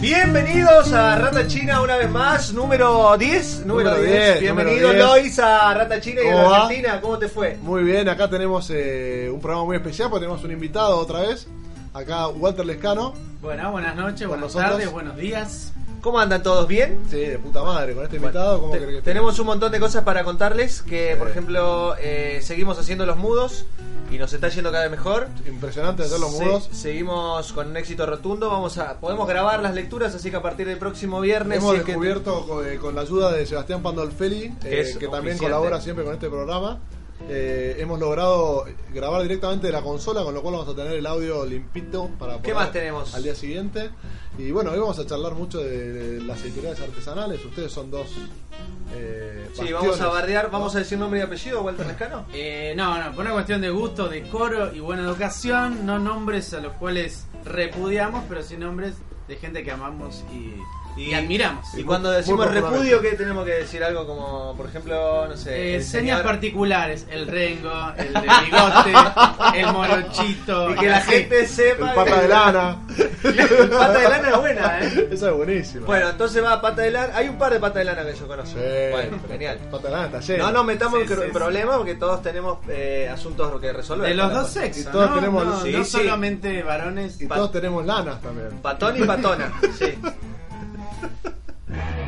Bienvenidos a Rata China una vez más, número 10. Número, Número 10. 10, Bienvenido número 10. Lois a Rata China y a. Argentina. ¿Cómo te fue? Muy bien, acá tenemos eh, un programa muy especial porque tenemos un invitado otra vez. Acá Walter Lescano. Bueno, buenas noches, buenas nosotros. tardes, buenos días. ¿Cómo andan todos bien? Sí, de puta madre, con este invitado. ¿cómo Te- que tenemos un montón de cosas para contarles. Que, por ejemplo, eh, seguimos haciendo los mudos y nos está yendo cada vez mejor. Impresionante hacer los Se- mudos. seguimos con un éxito rotundo. Vamos a, podemos grabar las lecturas, así que a partir del próximo viernes. Hemos si que- descubierto con, eh, con la ayuda de Sebastián Pandolfeli, Que eh, que también colabora siempre con este programa. Eh, hemos logrado grabar directamente de la consola, con lo cual vamos a tener el audio limpito para ¿Qué más tenemos? al día siguiente. Y bueno, hoy vamos a charlar mucho de, las editoriales artesanales. Ustedes son dos. Eh, Sí, vamos a bardear. ¿Vamos a decir nombre y apellido, Walter Lescano? Eh, no, no, por una cuestión de gusto, decoro y buena educación, no nombres a los cuales repudiamos, pero sí nombres de gente que amamos y, y admiramos. Y cuando decimos repudio, ¿qué tenemos que decir? Algo como, por ejemplo, no sé. Eh, el señas señor- particulares, el rengo, el de bigote, el morochito. Y que la así. gente El sepa. pata que- de lana. El pata de lana es buena, ¿eh? Esa es buenísima. Bueno, entonces va pata de lana. Hay un par de pata de lana que yo conozco. Sí. Bueno, genial. Pata de lana está lleno. No nos metamos Sí, en sí, problemas porque todos tenemos eh, asuntos que resolver. De los dos sexos, Y todos ¿no? tenemos- no, sí, no sí. solamente varones. Y todos tenemos lanas también. Patón y patona, sí. Yeah.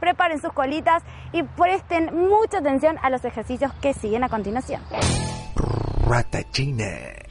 preparen sus colitas y presten mucha atención a los ejercicios que siguen a continuación. Ratachina.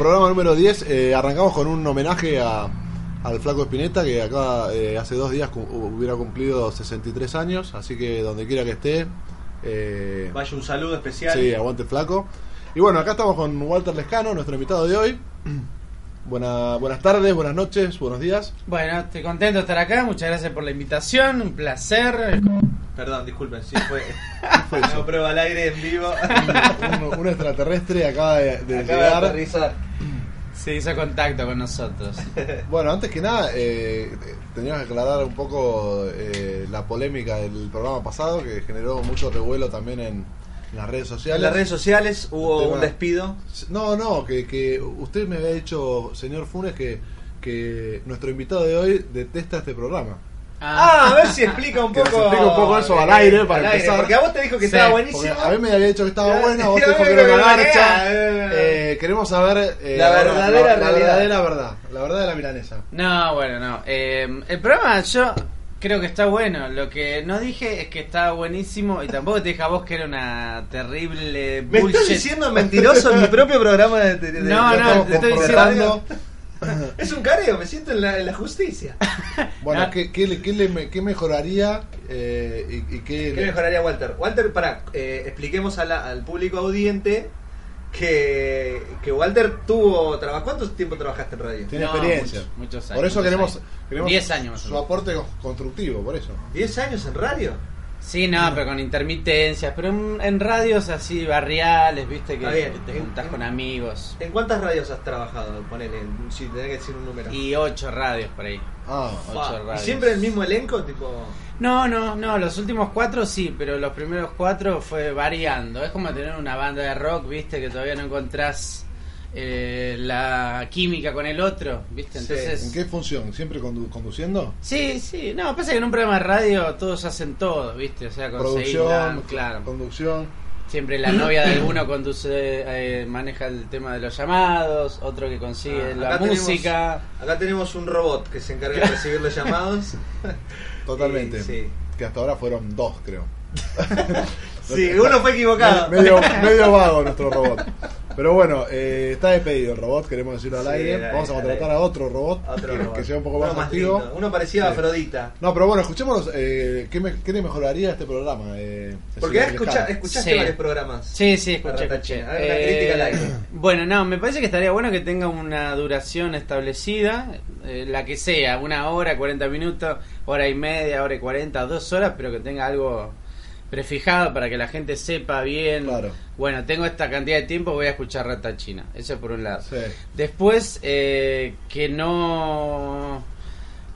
Programa número 10. eh, arrancamos con un homenaje a, al Flaco Espineta, que acá eh, hace dos días cu- hubiera cumplido 63 años. Así que donde quiera que esté. eh, Vaya un saludo especial. Sí, aguante flaco. Y bueno, acá estamos con Walter Lescano, nuestro invitado de hoy. Buena, buenas tardes, buenas noches, buenos días. Bueno, estoy contento de estar acá. Muchas gracias por la invitación. Un placer. Perdón, disculpen, sí fue. fue eso? Prueba al aire en vivo. Un, un extraterrestre acaba de, de Acaba de llegar. aterrizar. Se hizo contacto con nosotros. Bueno, antes que nada, eh, teníamos que aclarar un poco eh, la polémica del programa pasado que generó mucho revuelo también en, las redes sociales. En las redes sociales hubo un despido. No, no, que, que usted me había dicho, señor Funes, que, que nuestro invitado de hoy detesta este programa. Ah, a ver si explica un poco. explique un poco eso al aire, para empezar. Porque a vos te dijo que Sí, estaba buenísimo. a mí me había dicho que estaba buena, vos te dijo me que era una garcha. imaginé. Eh, queremos saber eh, La verdadera la, la verdadera verdad, la verdad de la milanesa. No, bueno, no. Eh, el programa yo creo que está bueno. Lo que no dije es que estaba buenísimo y tampoco te dije a vos que era una terrible Me bullshit. estás diciendo mentiroso en mi propio programa de, de- de- No, no, te estoy diciendo-. Es un careo, me siento en la, en la justicia. Bueno, Ah. ¿qué, qué, le- qué, le- qué mejoraría eh, y, y qué, ¿Qué mejoraría Walter? Walter, para, expliquemos a la- al público audiente que, que Walter tuvo trabajo. ¿Cuánto tiempo trabajaste en radio? Tiene No, experiencia. muchos- muchos por años, eso muchos queremos, años. queremos 10 años más o su menos. aporte constructivo, por eso. ¿10 años en radio? Sí, no, pero con intermitencias. Pero en, en radios así barriales, viste, que, Está bien. que te juntás En- con amigos. ¿En cuántas radios has trabajado? Ponele, si tenés que decir un número. Y ocho radios por ahí. Ah, ocho ¿Y radios. siempre el mismo elenco? Tipo. No, no, no, los últimos cuatro sí, pero los primeros cuatro fue variando. Es como tener una banda de rock, viste, que todavía no encontrás eh, la química con el otro, viste. Sí. Entonces, ¿En qué función? ¿Siempre condu- conduciendo? Sí, sí, no, pasa que en un programa de radio todos hacen todo, ¿viste? O sea, Producción, la- claro. conducción. Siempre la novia de alguno conduce, eh, maneja el tema de los llamados, otro que consigue Ah, la acá tenemos- música. Acá tenemos un robot que se encarga de recibir los llamados. Totalmente. Y- sí. Que hasta ahora fueron dos, creo. Sí, uno fue equivocado. medio, medio vago nuestro robot. Pero bueno, eh, está despedido el robot, queremos decirlo al Sí, aire. dale, Vamos a contratar a otro robot, Otro que, robot. que sea un poco Uno más activo. lindo. Uno parecía a Sí. Afrodita. No, pero bueno, escuchémonos. Eh, ¿qué, me- qué le mejoraría a este programa? Eh, Porque escucha, escuchaste Sí. varios programas. Sí, sí, escuché. A ver, una crítica al aire. Bueno, no, me parece que estaría bueno que tenga una duración establecida, eh, la que sea, una hora, 40 minutos, hora y media, hora y 40, dos horas, pero que tenga algo prefijado para que la gente sepa bien. Claro. Bueno, tengo esta cantidad de tiempo, voy a escuchar Rata China. Eso por un lado. Sí. Después, eh, que no.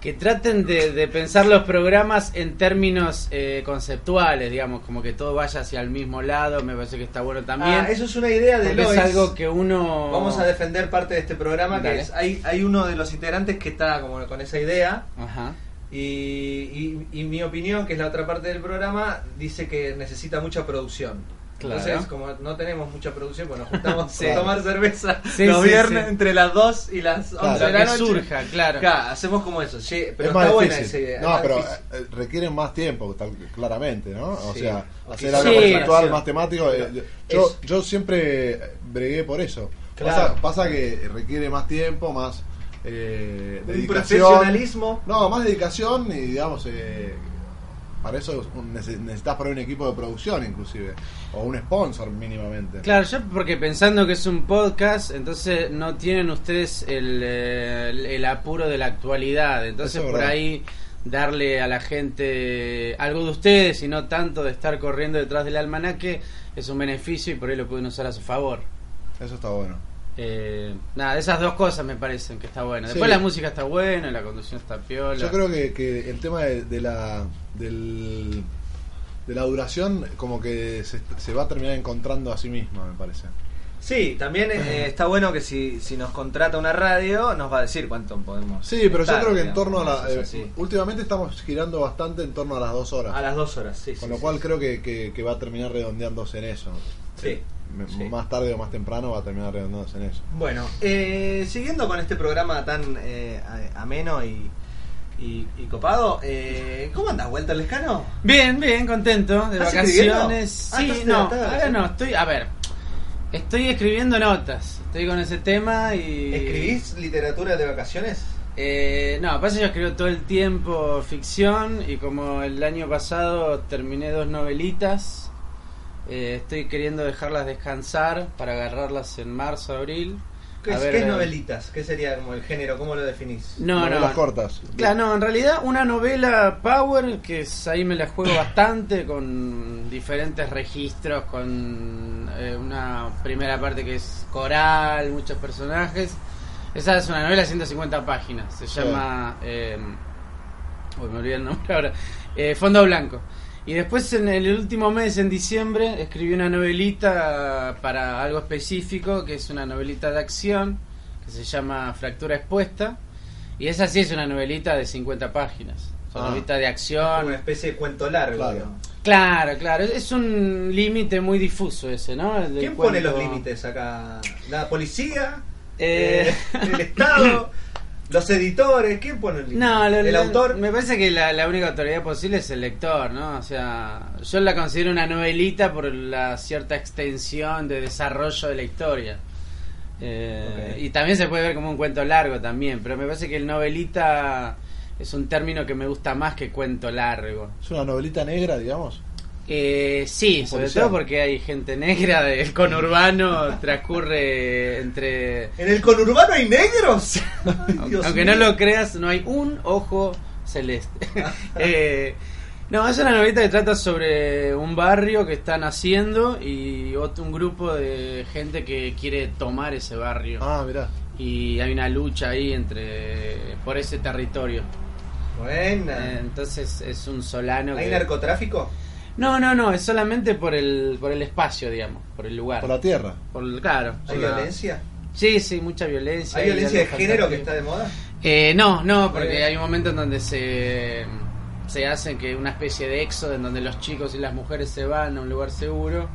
Que traten de, de pensar los programas en términos eh, conceptuales, digamos, como que todo vaya hacia el mismo lado, me parece que está bueno también. Ah, eso es una idea de porque es Lois. algo que uno. Vamos a defender parte de este programa que es hay, hay uno de los integrantes que está como con esa idea Ajá. Y, y, y mi opinión, que es la otra parte del programa, dice que necesita mucha producción. Claro. Entonces, como no tenemos mucha producción, pues nos juntamos Sí. a tomar cerveza Sí, los sí, viernes sí. entre las 2 y las 11 Claro. de la que noche. surja, claro. Claro, hacemos como eso. Sí, pero es más está buena difícil. esa idea. no, pero difícil. eh, requieren más tiempo, tal, claramente, ¿no? O Sí. sea, hacer algo conceptual, más temático. eh, yo, yo siempre bregué por eso. Claro. Pasa, pasa que requiere más tiempo, más eh, Un profesionalismo. No, más dedicación y digamos, eh, para eso necesitas por ahí un equipo de producción inclusive, o un sponsor mínimamente. Claro, yo porque pensando que es un podcast, entonces no tienen ustedes el, eh, el, el apuro de la actualidad. Entonces Eso por verdad. ahí darle a la gente algo de ustedes y no tanto de estar corriendo detrás del almanaque es un beneficio y por ahí lo pueden usar a su favor. Eso está bueno. Eh, nada, esas dos cosas me parecen que está bueno. Después Sí. la música está buena, la conducción está piola. Yo creo que, que el tema de, de la del, de la duración como que se, se va a terminar encontrando a sí misma, me parece. Sí, también eh, está bueno que si, si nos contrata una radio, nos va a decir cuánto podemos. Sí, pero estar, yo creo que en digamos, torno a la... eso eh, últimamente estamos girando bastante en torno a las dos horas. A las dos horas, sí. con sí, lo cual sí. creo que, que- que va a terminar redondeándose en eso. Sí, sí. Más tarde o más temprano va a terminar redondeándose en eso. Bueno, eh, siguiendo con este programa tan eh, a- ameno y, y, y copado, eh, ¿cómo andas, Walter Lescano? Bien, bien, contento, de ¿Estás vacaciones. Ah, Sí, no, ahora no, estoy, a ver, estoy escribiendo notas, estoy con ese tema y... ¿Escribís literatura de vacaciones? Eh, no, pasa que yo escribo todo el tiempo ficción y como el año pasado terminé dos novelitas, eh, estoy queriendo dejarlas descansar para agarrarlas en marzo, abril. ¿Qué, A es, ver, qué es eh, novelitas? ¿Qué sería como el género? ¿Cómo lo definís? No, Novelas no. cortas. Claro, no, en realidad una novela Power, que es, ahí me la juego bastante, con diferentes registros, con eh, una primera parte que es coral, muchos personajes. Esa es una novela de 150 páginas, se Sí. llama... Eh, uy, me olvidé el nombre ahora. Eh, Fondo Blanco. Y después en el último mes, en diciembre, escribí una novelita para algo específico, que es una novelita de acción, que se llama Fractura Expuesta. Y esa sí es una novelita de 50 páginas. Es una Ah. novelita de acción. Una especie de cuento largo. Claro. Claro, claro. Es un límite muy difuso ese, ¿no? El ¿Quién pone los límites acá? ¿La policía? Eh, Eh, ¿El Estado? ¿Los editores? ¿Quién pone el? No, lo- ¿El lo- autor? Me parece que la, la única autoridad posible es el lector, ¿no? O sea, yo la considero una novelita por la cierta extensión de desarrollo de la historia. Eh. Y también se puede ver como un cuento largo también, pero me parece que el novelita es un término que me gusta más que cuento largo. Es una novelita negra, digamos. Eh, sí, sobre todo porque hay gente negra del conurbano, transcurre entre... ¿En el conurbano hay negros? Aunque no lo creas, no hay un ojo celeste. Eh, no, es una novelita que trata sobre un barrio que está naciendo y otro, un grupo de gente que quiere tomar ese barrio. Ah, mirá. Y hay una lucha ahí entre por ese territorio. Eh, Buena. Entonces es un solano ¿Hay que... narcotráfico? No, no, no, es solamente por el, por el espacio, digamos, por el lugar. Por la tierra. Por el- claro. ¿Hay la- violència? Sí, sí, mucha violencia. ¿Hay violencia de género que está de moda? Eh, no, no, porque hay un momento en donde se, se hace que una especie de éxodo en donde los chicos y las mujeres se van a un lugar seguro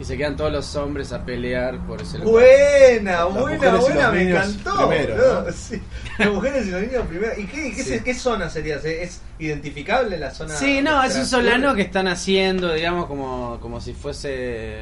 y se quedan todos los hombres a pelear por ese lugar. Buena, Las buena, mujeres y buena, los me niños encantó. primero, boludo. ¿no? Sí. Las mujeres y los niños primero. ¿Y qué, qué, Sí. se- qué zona sería? ¿Es identificable la zona? Sí, no, es un solano que están haciendo, digamos, como, como si fuese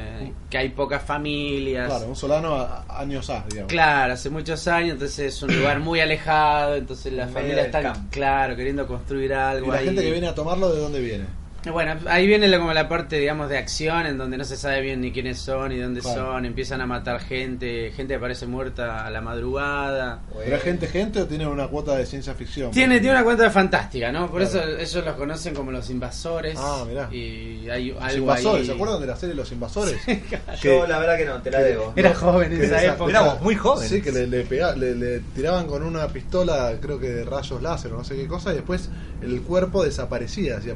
que hay pocas familias. Claro, un solano a, a años A, digamos. Claro, hace muchos años, entonces es un lugar muy alejado, entonces las medio familias del están, campo. claro, queriendo construir Y algo la ahí. gente que viene a tomarlo, ¿de dónde viene? Bueno, ahí viene la- como la parte, digamos, de acción, en donde no se sabe bien ni quiénes son, ni dónde Claro. son, empiezan a matar gente, gente que aparece muerta a la madrugada. ¿Pero es gente, gente o tiene una cuota de ciencia ficción? Tiene, tiene una cuenta fantástica, ¿no? Por Claro. eso ellos los conocen como los invasores. Ah, mirá. Y hay Los algo invasores, ahí- ¿se acuerdan de la serie Los Invasores? Yo la verdad que no, te la debo. Era joven en esa esa- época. Éramos muy jóvenes. Sí, que le, le, pega- le- le tiraban con una pistola, creo que de rayos láser o no sé qué cosa, y después el cuerpo desaparecía, hacía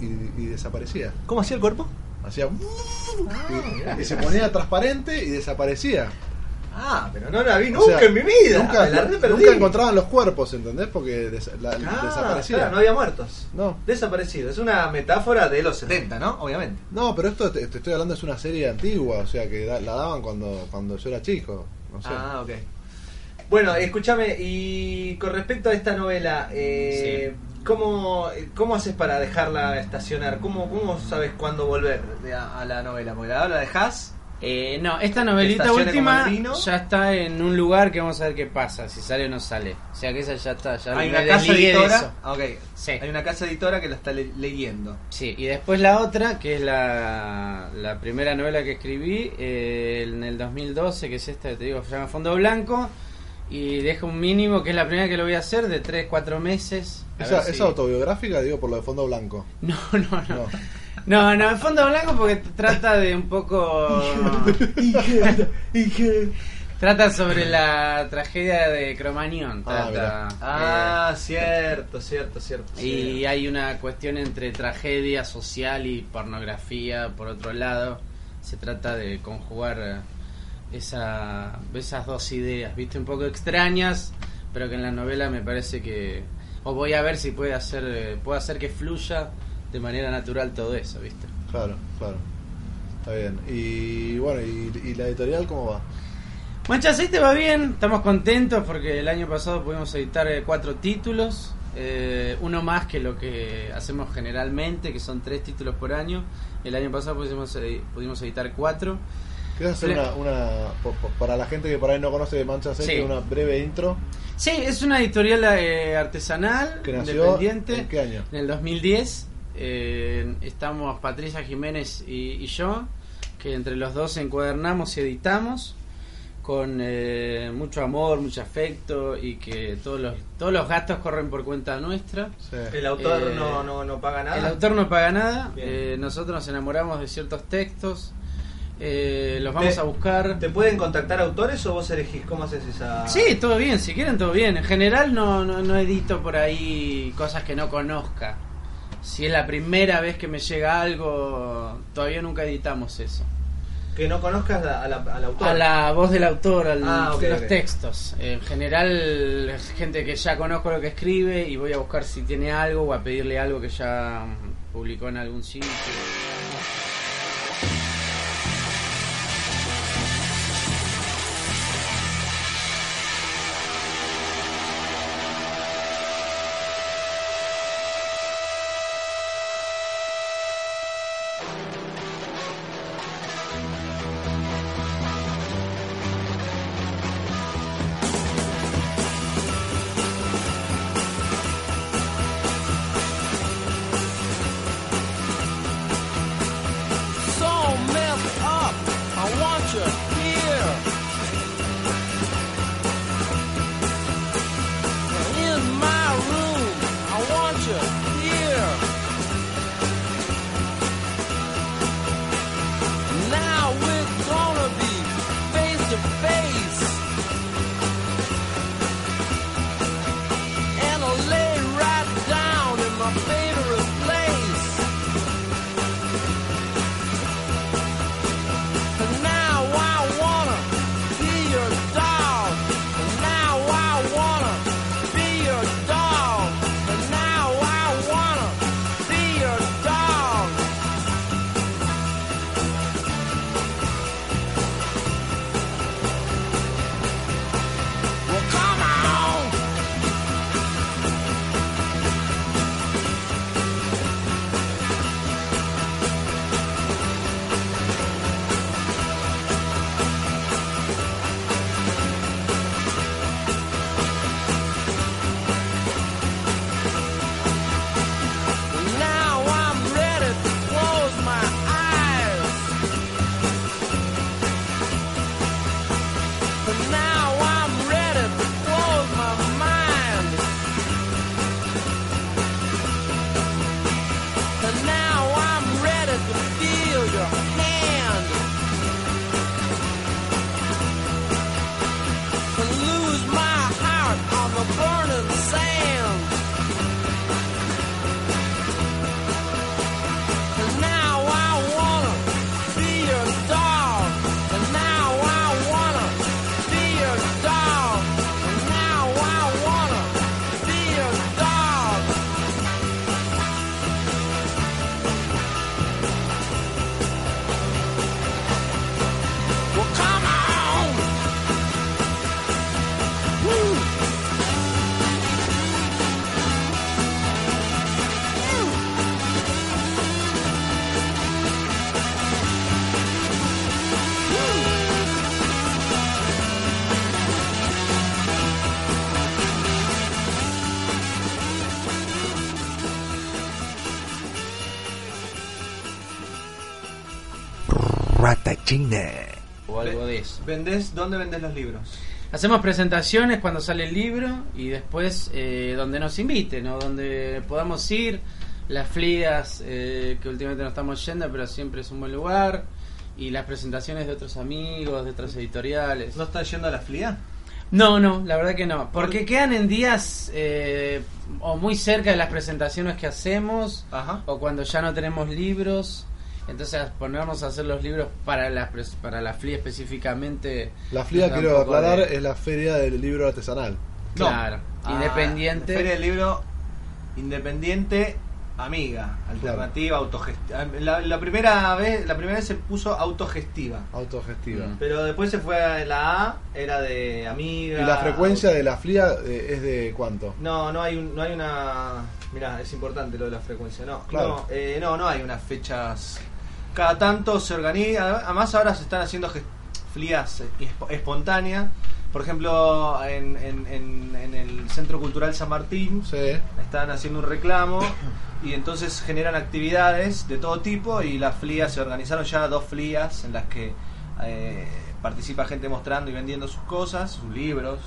y, y desaparecía. ¿Cómo hacía el cuerpo? Hacía mirá. y, y se ponía transparente y desaparecía. Ah, pero no la vi O nunca sea, en mi vida. Nunca, la nunca encontraban los cuerpos, ¿entendés? Porque des- la- Ah, desaparecía. claro, no había muertos. no. Desaparecido. Es una metáfora de los 70, ¿no? Obviamente. No, pero esto te, te estoy hablando es una serie antigua, o sea que da- la daban cuando cuando yo era chico. No sé. Ah, ok. Bueno, escúchame, y con respecto a esta novela, eh, ¿cómo, ¿cómo haces para dejarla estacionar? ¿Cómo, cómo sabes cuándo volver a, a la novela? Porque la la dejas. Eh, no, esta novelita última ya está en un lugar que vamos a ver qué pasa, si sale o no sale. O sea que esa ya está, ya Hay una casa editora. eso. Ah, ok. Sí. Hay una casa editora que la está le- leyendo. Sí, y después la otra, que es la, la primera novela que escribí eh, en el 2012, que es esta que te digo, se llama Fondo Blanco, y dejo un mínimo, que es la primera que lo voy a hacer, de 3-4 meses. A Esa, si- esa autobiográfica, digo, por lo de fondo blanco. No, no, no. No. No, no, Fondo Blanco porque trata de un poco... Trata sobre la tragedia de Cromañón. Ah, Trata, Ah, cierto, cierto, cierto. y hay una cuestión entre tragedia social y pornografía, por otro lado. Se trata de conjugar eh, esa, esas dos ideas, viste, un poco extrañas, pero que en la novela me parece que... O voy a ver si puede hacer, eh, puede hacer que fluya de manera natural todo eso, viste. Claro, claro. Está bien. Y bueno, ¿y, y la editorial cómo va? Mancha Aceite va bien, estamos contentos porque el año pasado pudimos editar eh, cuatro títulos, eh, uno más que lo que hacemos generalmente, que son tres títulos por año. El año pasado pudimos, edi- pudimos editar cuatro. ¿Quieres hacer una, para la gente que por ahí no conoce de Mancha Aceite, Sí. una breve intro Sí, es una editorial eh, artesanal, que nació independiente. en qué año? En el 2010 eh, estamos Patricia Jiménez y, y yo, que entre los dos encuadernamos y editamos con eh, mucho amor, mucho afecto y que todos los todos los gastos corren por cuenta nuestra. Sí. El autor Eh, no, no, no paga nada. El autor no paga nada, eh, nosotros nos enamoramos de ciertos textos, eh, los vamos Te- a buscar. ¿Te pueden contactar autores o vos elegís cómo haces esa.? Sí, todo bien, si quieren todo bien. En general no, no, no edito por ahí cosas que no conozca. Si es la primera vez que me llega algo, todavía nunca editamos eso. Que no conozcas a la- al autor. A la voz del autor, a Ah, los textos. En general es gente que ya conozco lo que escribe y voy a buscar si tiene algo o a pedirle algo que ya publicó en algún sitio. Cine. o algo de eso. ¿Vendés, ¿Dónde vendés los libros? Hacemos presentaciones cuando sale el libro y después eh, donde nos inviten o donde podamos ir. Las flias eh, que últimamente no estamos yendo, pero siempre es un buen lugar. Y las presentaciones de otros amigos, de otras editoriales. ¿No estás yendo a la FLIA? No, no, la verdad que no. Porque quedan en días eh, o muy cerca de las presentaciones que hacemos Ajá. o cuando ya no tenemos libros. Entonces ponernos a hacer los libros para la, para la FLI específicamente. La FLIA, quiero aclarar, de- es la feria del libro artesanal. No. Claro, Ah, independiente. Feria del libro independiente, amiga, alternativa, autogestiva. La, la primera vez, la primera vez se puso autogestiva. Autogestiva. Mm. Pero después se fue a la A, era de amiga. ¿Y la frecuencia de la FLIA eh, es de cuánto? No, no hay, un- no hay una. Mirá, es importante lo de la frecuencia. No, Claro. no, eh, no, no hay unas fechas. Cada tanto se organiza. Además, ahora se están haciendo esp- espontáneas. Por ejemplo, en, en- en- en el Centro Cultural San Martín Sí. están haciendo un reclamo y entonces generan actividades de todo tipo y las flias se organizaron ya dos flias en las que eh, participa gente mostrando y vendiendo sus cosas, sus libros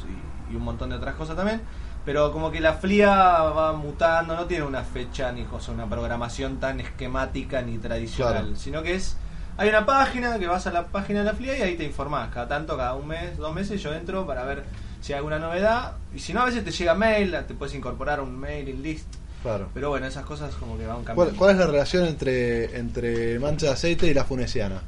y, y un montón de otras cosas también. Pero como que la flia va mutando, no tiene una fecha ni cosa, una programación tan esquemática ni tradicional, Claro. sino que es hay una página que vas a la página de la FLIA y ahí te informás. Cada tanto, cada un mes, dos meses, yo entro para ver si hay alguna novedad. Y si no, a veces te llega mail, te puedes incorporar un mailing list. Claro. Pero bueno, esas cosas como que van ¿Cuál, cambiando. cuál es la relación entre, entre mancha de aceite y la funesiana?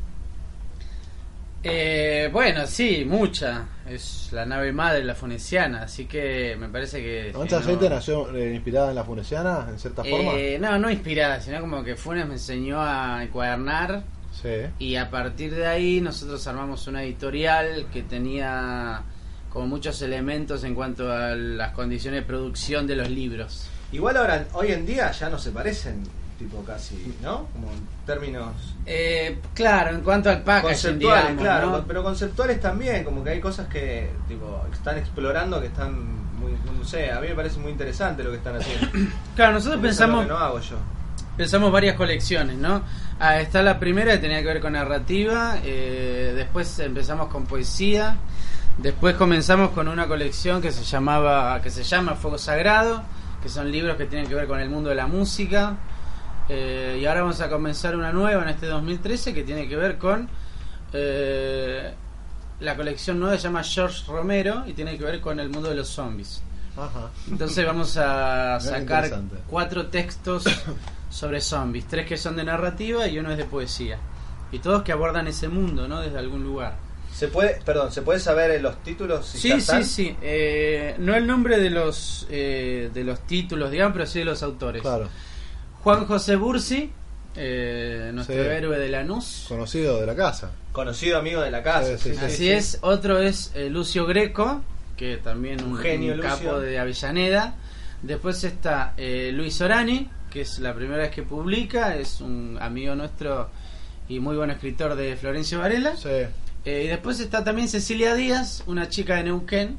Eh, bueno, sí, mucha. Es la nave madre, la fonesiana. Así que me parece que. ¿La mancha de que no- aceite nació eh, inspirada en la funesiana, en cierta forma? Eh, no, no inspirada, sino como que Funes me enseñó a encuadernar. Sí. Y a partir de ahí nosotros armamos una editorial que tenía como muchos elementos en cuanto a las condiciones de producción de los libros. Igual ahora, hoy en día ya no se parecen, tipo casi, ¿no? Como en términos Eh, claro, en cuanto al packaging, conceptuales, digamos, claro. ¿no? Pero conceptuales también, como que hay cosas que tipo están explorando que están muy, no sé, a mí me parece muy interesante lo que están haciendo. Claro, nosotros lo pensamos, que no hago yo. pensamos varias colecciones, ¿no? Ah, está la primera que tenía que ver con narrativa, eh, después empezamos con poesía, después comenzamos con una colección que se llamaba, que se llama Fuego Sagrado, que son libros que tienen que ver con el mundo de la música, eh, y ahora vamos a comenzar una nueva en este 2013 que tiene que ver con eh, la colección nueva se llama George Romero y tiene que ver con el mundo de los zombies. Ajá. Entonces vamos a sacar cuatro textos sobre zombies, tres que son de narrativa y uno es de poesía. Y todos que abordan ese mundo, ¿no? Desde algún lugar. ¿Se puede, perdón, ¿se puede saber en los títulos? si ya Sí, están? sí, sí. Eh, no el nombre de los eh, de los títulos, digamos, pero sí de los autores. Claro. Juan José Bursi, eh, nuestro Sí. héroe de Lanús. Conocido de la casa. Conocido amigo de la casa. Sí, sí, sí. Así sí. es. Otro es eh, Lucio Greco, que también un, Un genio, un Lucio. capo de Avellaneda. Después está eh, Luis Orani, que es la primera vez que publica, es un amigo nuestro y muy buen escritor de Florencio Varela. Sí. Eh, y después está también Cecilia Díaz, una chica de Neuquén,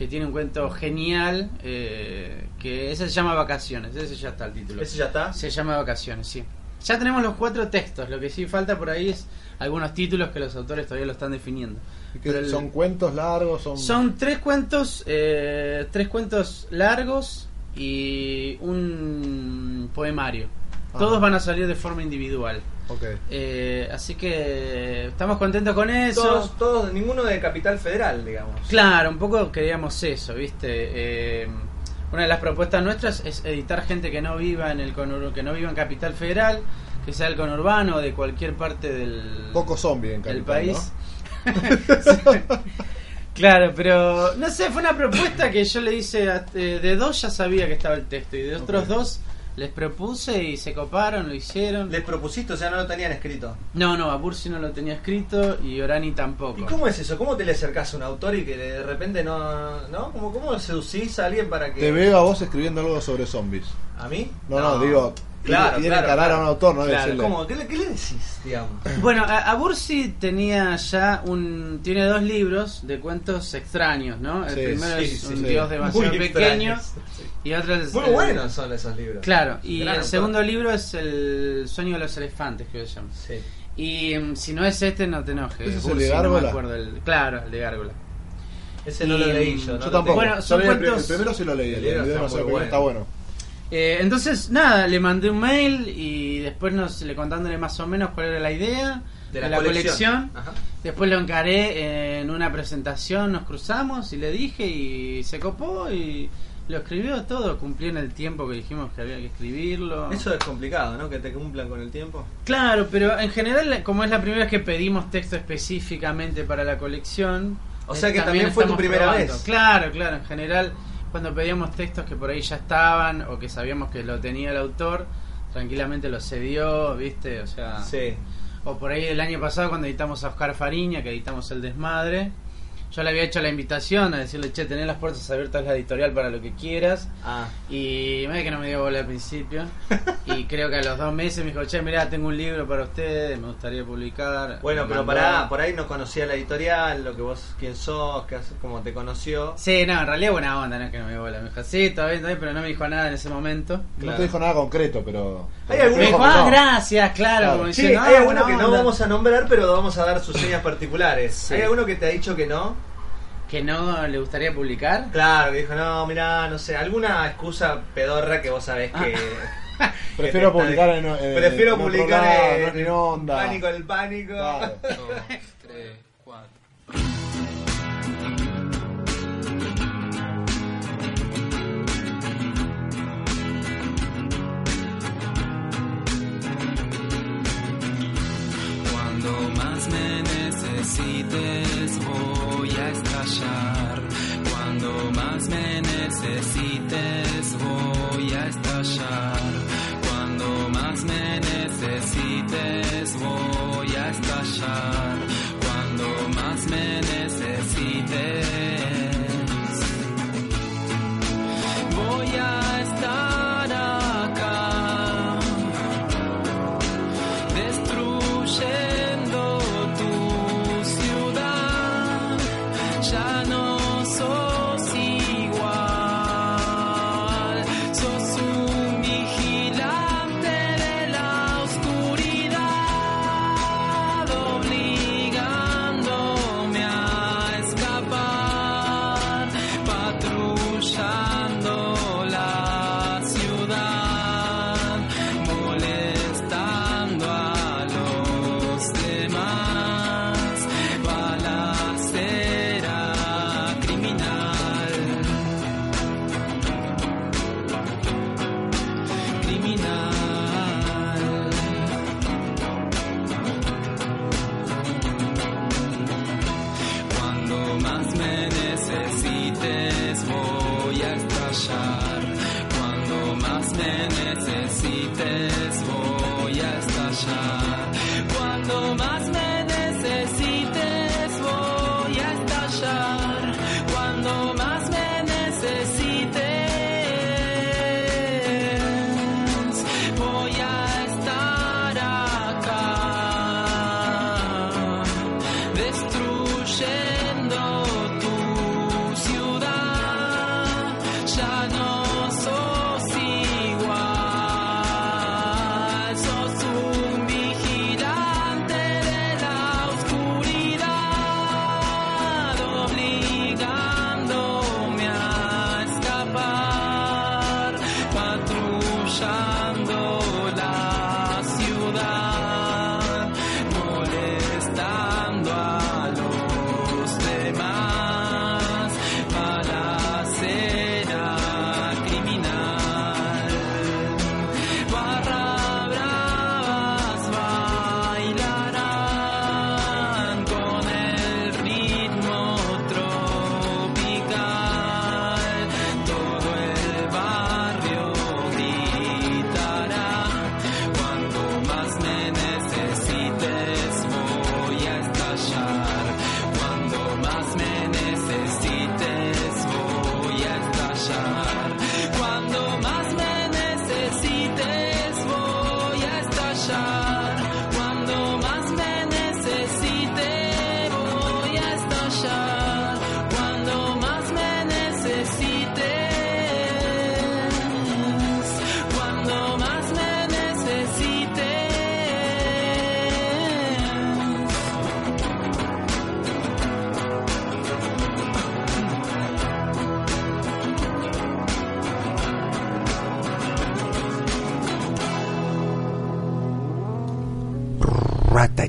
que tiene un cuento genial, eh, que ese se llama Vacaciones, ese ya está el título. ¿Ese ya está? Se llama Vacaciones, sí. Ya tenemos los cuatro textos, lo que sí falta por ahí es algunos títulos que los autores todavía lo están definiendo. ¿Y qué- Pero el- ¿Son cuentos largos? Son, Son tres cuentos, eh, tres cuentos largos y un poemario. Ajá. Todos van a salir de forma individual. Ok. Eh, así que estamos contentos con eso. Todos, todos, ninguno de Capital Federal, digamos. Claro, un poco queríamos eso, ¿viste? Eh, una de las propuestas nuestras es editar gente que no viva en el que no viva en Capital Federal, que sea el conurbano o de cualquier parte del Poco zombie en Capital, país. claro, pero no sé, fue una propuesta que yo le hice a- eh, de dos ya sabía que estaba el texto y de otros dos les propuse y se coparon, lo hicieron. Les propusiste, o sea, no lo tenían escrito. No, no, a Bursi no lo tenía escrito y Orani tampoco. ¿Y cómo es eso? ¿Cómo te le acercás a un autor y que de repente no... ¿No? ¿Cómo, cómo seducís a alguien para que... Te veo a vos escribiendo algo sobre zombies. ¿A mí? No, no, digo, Claro, claro, claro. a un autor, no Claro, decirle. ¿cómo? ¿Qué, le, ¿Qué le decís, digamos? Bueno, a, a Bursi tenía ya un. Tiene dos libros de cuentos extraños, ¿no? El Sí, primero sí, es sí, un sí. dios demasiado Muy pequeño extraños, y otro es. Muy el- buenos son esos libros. Claro, y Gran el autor. segundo libro es El sueño de los elefantes, que se llama. Sí. Y mm, si no es este, no te enojes. ¿Ese es el de no me Gárgola? acuerdo el- claro, el de Gárgola. Ese no lo leí yo. ¿no? Yo Lo tampoco. Bueno, son Yo cuentos- el primero sí lo leí, el, El libro video está bueno. Eh, entonces, nada, le mandé un mail y después nos, le contándole más o menos cuál era la idea De la, colección. Ajá. Después lo encaré en una presentación, nos cruzamos y le dije y se copó y lo escribió todo, cumplió en el tiempo que dijimos que había que escribirlo. Eso es complicado, ¿no? Que te cumplan con el tiempo. Claro, pero en general, como es la primera vez que pedimos texto específicamente para la colección. O sea eh, que también fue tu primera vez. Claro, claro, en general, cuando pedíamos textos que por ahí ya estaban o que sabíamos que lo tenía el autor, tranquilamente lo cedió, ¿viste? O sea. Sí. O por ahí el año pasado cuando editamos a Oscar Fariña, que editamos El Desmadre, yo le había hecho la invitación a decirle, che, tenés las puertas abiertas la editorial para lo que quieras. Ah. Y me que no me dio bola al principio. y creo que a los dos meses me dijo, che, mirá, tengo un libro para ustedes, me gustaría publicar. Bueno, Me pero mandó- pará, por ahí no conocía la editorial, lo que vos, quién sos, qué haces, cómo te conoció. Sí, no, en realidad buena onda, no es que no me dio bola. Me dijo, sí, está bien, pero no me dijo nada en ese momento. No Claro. te dijo nada concreto, pero. Hay Me dijo, que ah, no. gracias, claro. Claro. Como Sí, hay "Ah, alguno que no onda". vamos a nombrar, pero vamos a dar sus señas particulares. Sí. Hay alguno que te ha dicho que no. Que no le gustaría publicar. Claro, que dijo, no, mirá, no sé, alguna excusa pedorra que vos sabés que. Prefiero que te está- publicar en, en- Prefiero en publicar en, onda. Pánico en el pánico. Claro. dos, tres, cuatro. Cuando más me necesites voy a estallar. Cuando más me necesites voy a estallar. Cuando más me necesites voy a estallar. Cuando más me necesites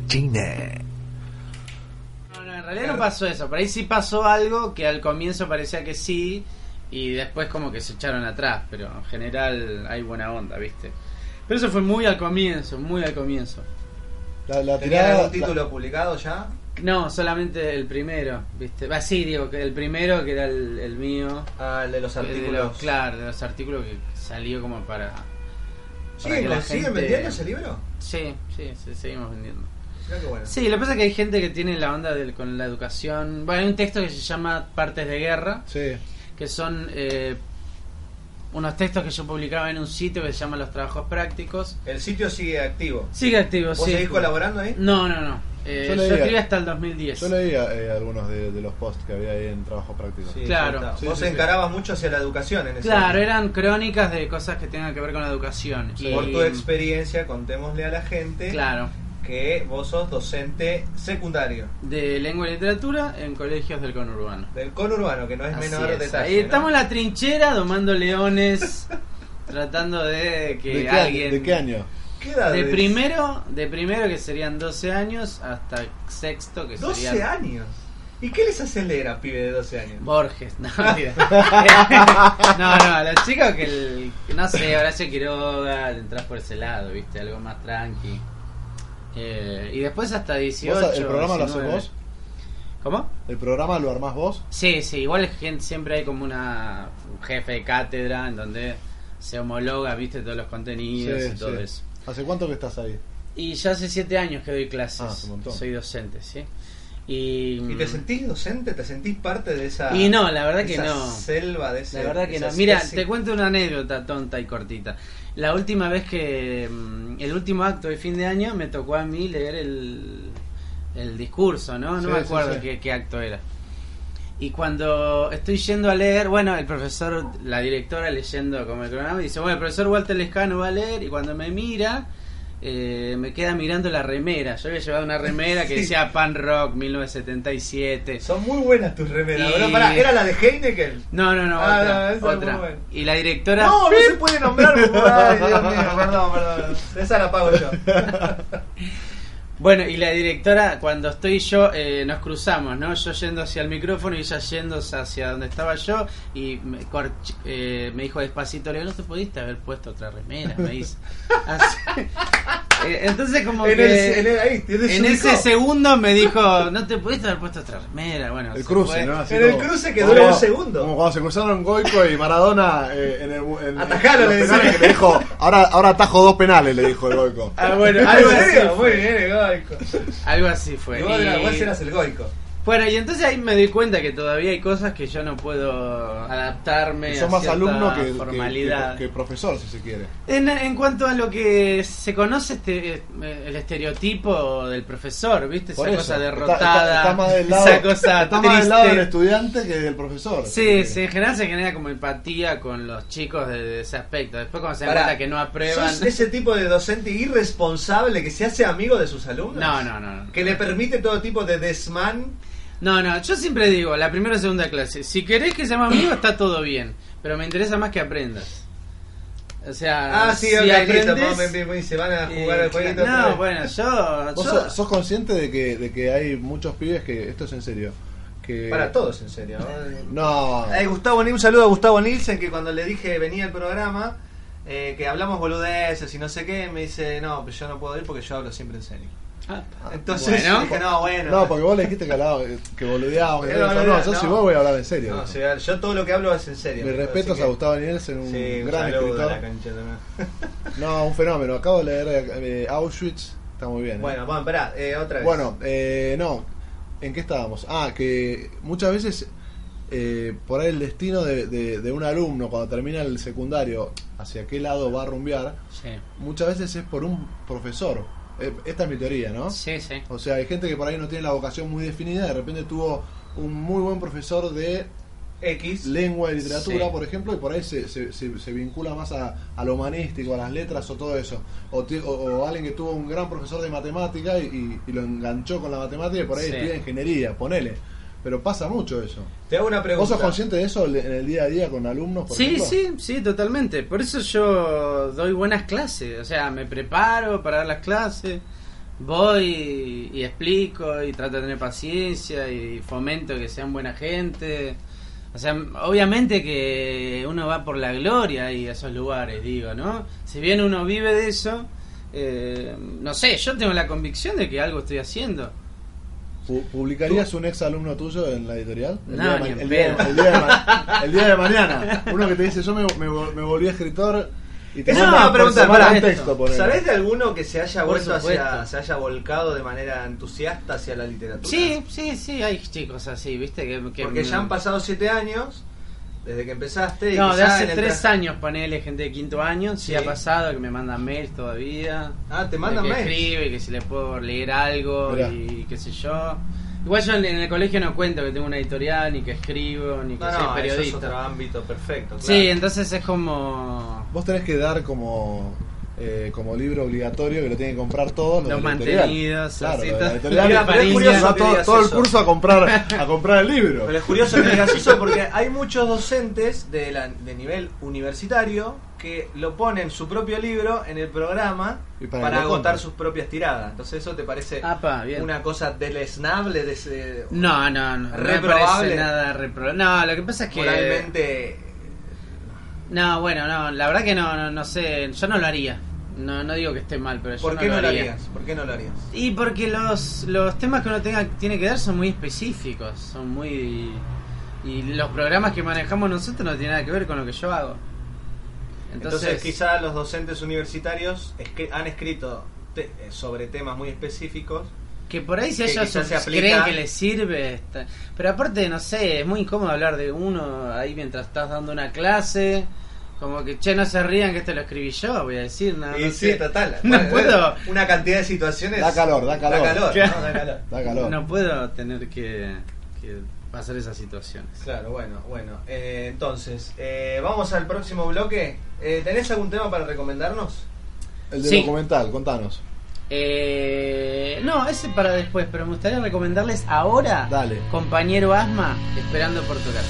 Gine. No, no, en realidad no pasó eso. Por ahí sí pasó algo que al comienzo parecía que sí y después como que se echaron atrás, pero en general hay buena onda, ¿viste? Pero eso fue muy al comienzo, muy al comienzo. La, la ¿Tenían tirada. algún título publicado ya? No, solamente el primero, ¿viste? Va, sí, digo, que el primero que era el, el mío. Ah, el de los el de artículos. los- claro, de los artículos que salió como para... ¿Siguen, que la ¿siguen gente- vendiendo ese libro? Sí, sí, sí, seguimos vendiendo. Bueno. Sí, lo que pasa es que hay gente que tiene la onda del, con la educación. Bueno, hay un texto que se llama Partes de Guerra, Sí. que son eh, unos textos que yo publicaba en un sitio que se llama Los Trabajos Prácticos. El sitio sigue activo. Sigue activo, ¿Vos sí. seguís colaborando ahí? No, no, no. Eh, Yo yo, leía- escribí hasta el 2010. Yo leía eh, algunos de, de los posts que había ahí en trabajo práctico. Sí, Claro. Sí, Vos sí, sí. encarabas mucho hacia la educación en ese Claro, momento. eran crónicas de cosas que tengan que ver con la educación. Y- Por tu experiencia, contémosle a la gente Claro. que vos sos docente secundario De lengua y literatura en colegios del conurbano. del conurbano, que no es Así menor es. detalle. Ahí ¿no? estamos en la trinchera domando leones, tratando de que ¿De, qué, alguien... ¿De qué año? ¿Qué edad De es? primero, de primero que serían 12 años hasta sexto que 12 serían años. ¿Y qué les acelera, pibe de 12 años? Borges. No, no, no, a los chicos que el, no sé, Horacio Quiroga, entras por ese lado, viste, algo más tranqui. Eh, y después hasta 18. ¿Vos, ¿El programa lo haces 19. vos? ¿Cómo? ¿El programa lo armás vos? Sí, sí, igual es gente, siempre hay como una un jefe de cátedra en donde se homologa, viste, todos los contenidos y todo sí. eso. ¿Hace cuánto que estás ahí? Y ya hace siete años que doy clases. Ah, hace un montón. Soy docente, ¿sí? Y, ¿Y te sentís docente? ¿Te sentís parte de esa, Y no, la verdad que no. selva de ese, La verdad que no. Mira, especie? te cuento una anécdota tonta y cortita. La última vez que. mm, El último acto de fin de año me tocó a mí leer el, el discurso, ¿no? No Sí, me sí, acuerdo sí. Qué, qué acto era. Y cuando estoy yendo a leer, bueno, el profesor, la directora leyendo como el programa, dice, bueno, el profesor Walter Lescano va a leer y cuando me mira, eh, me queda mirando la remera. Yo había llevado una remera que Sí. decía Pan Rock 1977. Son muy buenas tus remeras. Y- pará, ¿era la de Heineken? No, no, no, Ah, no, otra. muy otra. Y la directora... No, no se puede nombrar. Ay, Dios mío, perdón, perdón. Esa la pago yo. Bueno, y la directora, cuando estoy yo, eh, nos cruzamos, ¿no? Yo yendo hacia el micrófono y ella yendo hacia donde estaba yo, y me, corch- eh, me dijo despacito, le digo, no te pudiste haber puesto otra remera, me dice. Así. Eh, entonces, como En que. el- en el- ahí, te en desubicó. ese segundo me dijo, no te pudiste haber puesto otra remera. Bueno, El cruce, fue. ¿no? Así En el cruce que dura un segundo. Como cuando se cruzaron Goico y Maradona eh, en el. En, Atajalo, en le dijo, ahora, ahora atajo dos penales, le dijo el Goico. Ah, bueno, ¿En algo así, serio? Muy fue. bien, el goico. algo así fue. Y vos, Y- era- vos eras el goico. Bueno, y entonces ahí me di cuenta que todavía hay cosas que yo no puedo adaptarme Sos a más alumno que, que- formalidad. que- que profesor, si se quiere. En, en cuanto a lo que se conoce este el estereotipo del profesor, ¿viste? Esa eso, cosa derrotada, está, está más del lado, esa cosa está más del lado del estudiante que del profesor. Sí, sí, en general se genera como empatía con los chicos de, de ese aspecto. Después cuando se dan cuenta que no aprueban... ¿Sos ese tipo de docente irresponsable que se hace amigo de sus alumnos? No, no, no, no. Que le permite todo tipo de desmán. No, no, yo siempre digo, la primera o segunda clase, si querés que seamos amigos está todo bien, pero me interesa más que aprendas. O sea, Ah, sí, si ok, listo. aprendes, me- me- se van a jugar eh, al jueguito. otra No, vez. bueno, yo... ¿Vos yo- sos, sos consciente de que, de que hay muchos pibes que, esto es en serio, que... Para todos, en serio. No, Eh, Gustavo, Ni- un saludo a Gustavo Nielsen que cuando le dije venía al programa, eh, que hablamos boludeces y no sé qué, me dice, no, pues yo no puedo ir porque yo hablo siempre en serio. Ah, Entonces Bueno. dije, no, bueno. no, porque vos le dijiste que, hablaba, que todo eso. boludear, no, yo no. si vos voy a hablar en serio. No, yo todo lo que hablo es en serio. Respetos así a Gustavo Nielsen, un Sí, un gran escritor. No, un fenómeno. Acabo de leer eh, Auschwitz, está muy bien. ¿eh? Bueno, bueno, pará, eh, otra vez. Bueno, eh, no. ¿En qué estábamos? Ah, que muchas veces eh, por ahí el destino de, de- de un alumno cuando termina el secundario, hacia qué lado va a rumbear, sí, muchas veces es por un profesor. Eh, esta es mi teoría, ¿no? sí, sí. O sea, hay gente que por ahí no tiene la vocación muy definida, de repente tuvo un muy buen profesor de X. lengua y literatura, Sí. por ejemplo, y por ahí se, se, se- se vincula más a, a lo humanístico, a las letras o todo eso. O, ti- o- o alguien que tuvo un gran profesor de matemática y, y- y lo enganchó con la matemática y por ahí Sí. estudia ingeniería, ponele. Pero pasa mucho eso. Te hago una pregunta. ¿Vos sos consciente de eso en el día a día con alumnos? Por Sí, ejemplo? sí, sí, totalmente. Por eso yo doy buenas clases. O sea, me preparo para dar las clases. voy y, y explico y trato de tener paciencia y fomento que sean buena gente. O sea, obviamente que uno va por la gloria y a esos lugares, digo, ¿no? Si bien uno vive de eso, eh, no sé, yo tengo la convicción de que algo estoy haciendo. Pu- ¿Publicarías un ex alumno tuyo en la editorial? El, No, día, de ni ma- en el día de- pedo. el día de ma- el día de mañana. Uno que te dice, yo me, me, me volví escritor y te Eso manda me iba a por preguntar, semana pará, un texto. ¿Sabés de alguno que se haya vuelto hacia, se haya volcado de manera entusiasta hacia la literatura? Sí, sí, sí, hay chicos así, ¿viste? Que, que Porque ya han pasado siete años desde que empezaste. y No, de hace tres años, ponele gente de quinto año, sí, Sí. ha pasado que me mandan mails todavía. Ah, te mandan que mails. escribe, que si le puedo leer algo Mirá. y qué sé yo. Igual yo en el colegio no cuento que tengo una editorial, ni que escribo, ni que No, soy no, eso es periodista. otro ámbito perfecto. Sí, entonces es como... Vos tenés que dar como eh, como libro obligatorio que lo tienen que comprar todos Los editorial. mantenidos, Claro, todo. todo, el curso a comprar a comprar el libro. Pero es curioso que digas eso porque hay muchos docentes de, la- de nivel universitario que lo ponen su propio libro en el programa Y para agotar sus propias tiradas. Entonces eso te parece Apa, una cosa deleznable, de ese, No, no, no. No Reprobable. parece nada reprobable. No, lo que pasa es que... moralmente... No, bueno, no, la verdad que no, no, no sé, yo no lo haría. No, no digo que esté mal, pero yo ¿Por no qué lo no lo haría. harías? ¿Por qué no lo harías? Y porque los, los temas que uno tenga, tiene que dar son muy específicos, son muy... Y los programas que manejamos nosotros no tienen nada que ver con lo que yo hago. Entonces, Entonces, quizá los docentes universitarios escri- han escrito te- eh, sobre temas muy específicos. que por ahí si ellos se aplica- creen que les sirve... está- Pero aparte, no sé, es muy incómodo hablar de uno ahí mientras estás dando una clase. Como que, che, no se rían que esto lo escribí yo, voy a decir, no, y no sí, sé. total. No Bueno, puedo. Una cantidad de situaciones. Da calor, da calor. Da calor, Claro. ¿no? Da calor. Da calor. No puedo tener que, que pasar esas situaciones. Claro, bueno, bueno. Eh, entonces, eh, vamos al próximo bloque. Eh, ¿Tenés algún tema para recomendarnos? El de Sí. documental, contanos. Eh, no, ese para después, pero me gustaría recomendarles ahora Dale. Compañero Asma, Esperando por tocar.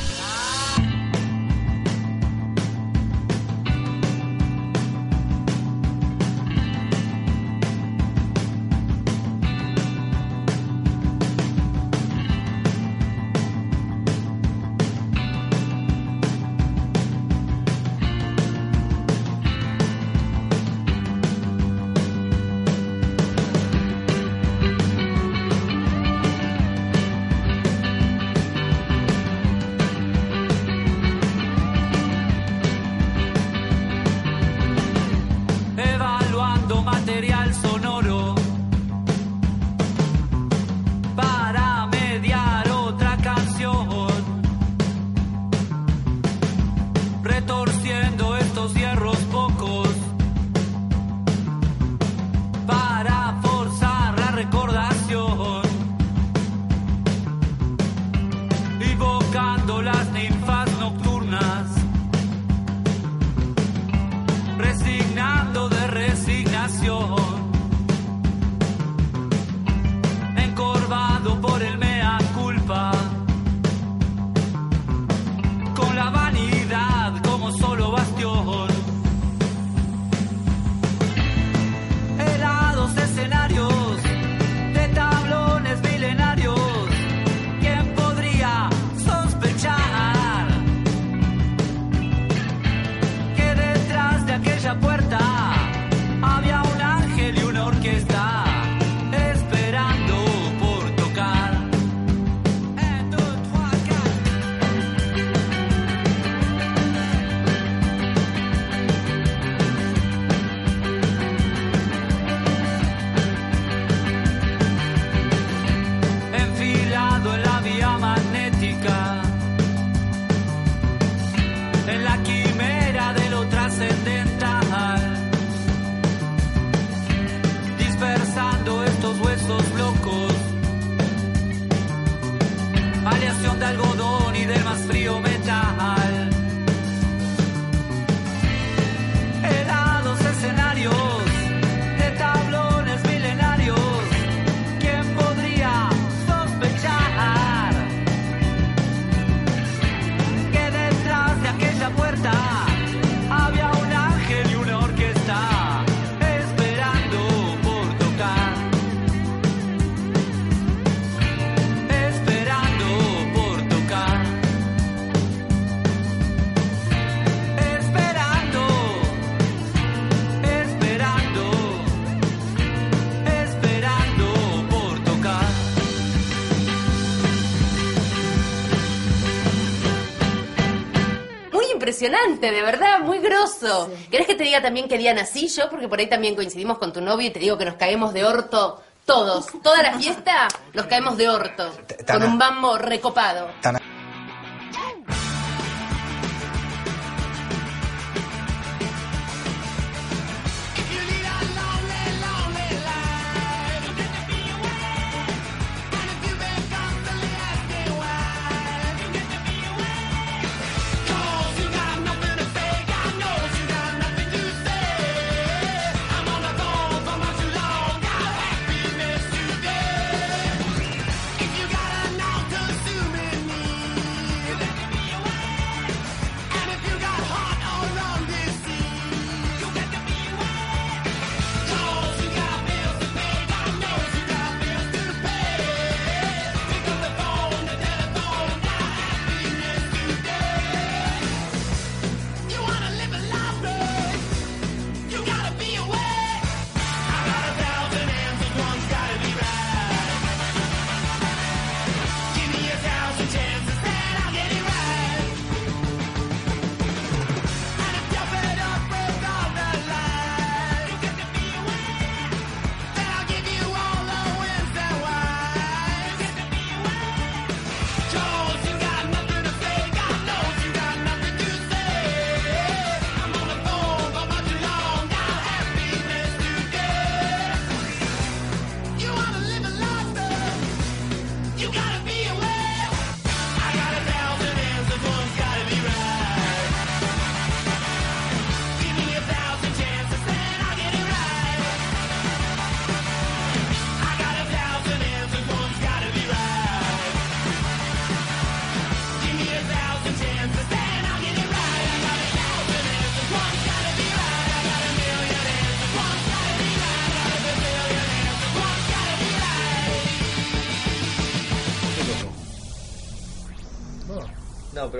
Impresionante, de verdad, muy grosso. ¿Querés que te diga también qué día nací yo? Porque por ahí también coincidimos con tu novio y te digo que nos caemos de orto todos. Toda la fiesta nos caemos de orto. Con un bambo recopado.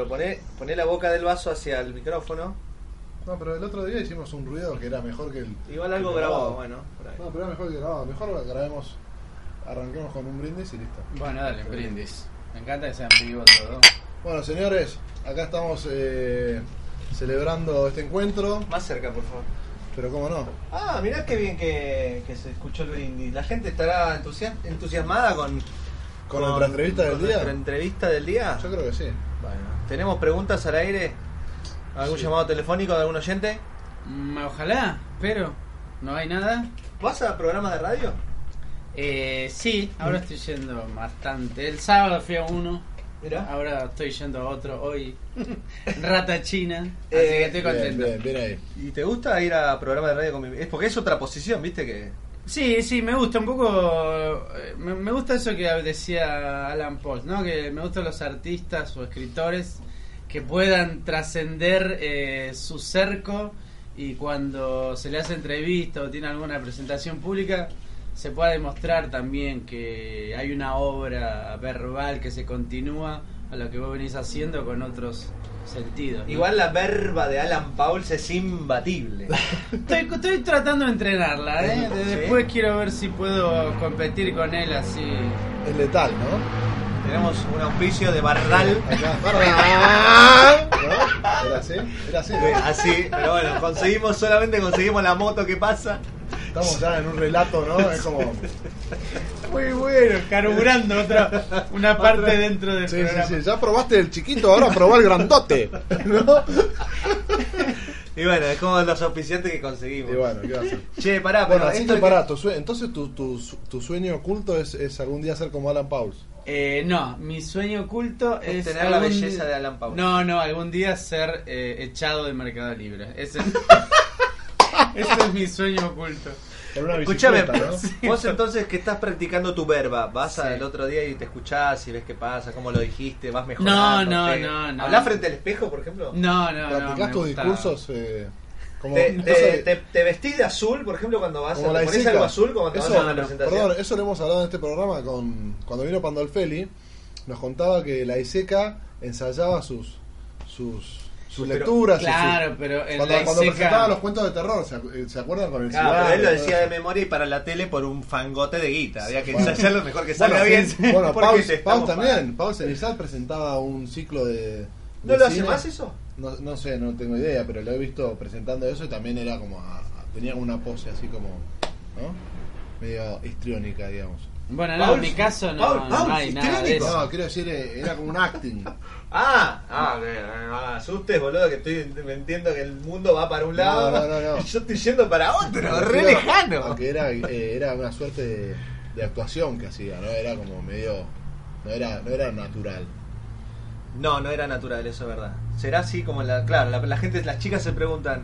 Pero poné, poné la boca del vaso hacia el micrófono. No, pero el otro día hicimos un ruido que era mejor que el. Igual algo el grabado, bueno. por ahí. No, pero era mejor que grabado. Mejor grabemos. Arranquemos con un brindis y listo. Bueno, dale, brindis. Me encanta que sean vivo todo. Bueno, señores, acá estamos eh, celebrando este encuentro. Más cerca, por favor. Pero cómo no. Ah, mirá qué bien que, que se escuchó el brindis. La gente estará entusia- entusiasmada con, ¿Con nuestra entrevista del con día? nuestra entrevista del día. Yo creo que sí. Bueno, ¿tenemos preguntas al aire? ¿Algún Sí. llamado telefónico de algún oyente? Mm, ojalá, pero no hay nada. ¿Vas a programa de radio? Eh, sí, ahora estoy yendo bastante. El sábado fui a uno, ahora estoy yendo a otro hoy. Rata China, así Eh, que estoy Bien, contento. bien, bien ahí. ¿Y te gusta ir a programa de radio con mi... Es porque es otra posición, ¿viste? que Sí, sí, me gusta un poco. eh, Me, gusta eso que decía Alan Paul, ¿no? Que me gustan los artistas o escritores que puedan trascender eh, su cerco y cuando se le hace entrevista o tiene alguna presentación pública se pueda demostrar también que hay una obra verbal que se continúa a lo que vos venís haciendo con otros sentidos. ¿no? Igual la verba de Alan Pauls es imbatible. Estoy, estoy tratando de entrenarla, ¿eh? Después quiero ver si puedo competir con él así. Es letal, ¿no? Tenemos un auspicio de Barral. Acá. ¡Barra! ¿No? ¿Era así? Era así. Así, pero bueno, conseguimos, solamente conseguimos la moto que pasa. Estamos ya en un relato, ¿no? Es como. Muy bueno, carburando otra, una parte dentro del Sí, sí, programa. sí. Ya probaste el chiquito, ahora probá el grandote. ¿No? Y bueno, es como los auspiciantes que conseguimos. Y bueno, ¿qué va a hacer? Che, pará, Bueno, pero así esto que- pará, tu sue- entonces tu, tu, tu sueño oculto es, es algún día ser como Alan Pauls. Eh, no, mi sueño oculto Es es. tener la belleza de Alan Paul. No, no, algún día ser eh, echado de Mercado Libre. Ese, ese es mi sueño oculto. Bicicleta, ¿no? vos entonces que estás practicando tu verba, vas Sí. al otro día y te escuchás y ves qué pasa, cómo lo dijiste, vas No, mejorando. no, te- no, no. ¿Hablás frente al espejo, por ejemplo? No, no, no. ¿Practicás me tus gusta- discursos? Eh, como, ¿Te, te, de- te- te vestís de azul, por ejemplo, cuando vas como a la Isica. algo azul como cuando Eso- vas a una presentación? Perdón, eso lo hemos hablado en este programa con cuando vino Pandolfelli. Nos contaba que la ISECA ensayaba sus sus, sus Pero- lecturas. Claro, pero en cuando, presentaba los cuentos de terror, ¿se, eh, ¿se acuerdan con el Claro, pero él lo decía de memoria y para la tele por un fangote de guita. Había que Bueno. ensayar lo mejor que Bueno, salga bien. Bueno, estamos también. Paul Cenizal presentaba un ciclo de, ¿No de lo hace más eso? No, no sé, no tengo idea, pero lo he visto presentando eso y también era como. a- a- tenía una pose así como. ¿No? Medio histriónica, digamos. Bueno, no, Paul, en mi caso no, Paul, no hay nada de eso. No, quiero decir, eh, era como un acting. Ah, ah, que- no me asustes, boludo, que estoy me entiendo que el mundo va para un lado No, no, no, no. y yo estoy yendo para otro, re lejano. Aunque era, eh, era una suerte de, de actuación que hacía, ¿no? Era como medio. No era, no era natural. No, no era natural, eso es verdad. Será así como en la. Claro, la, la gente, las chicas se preguntan,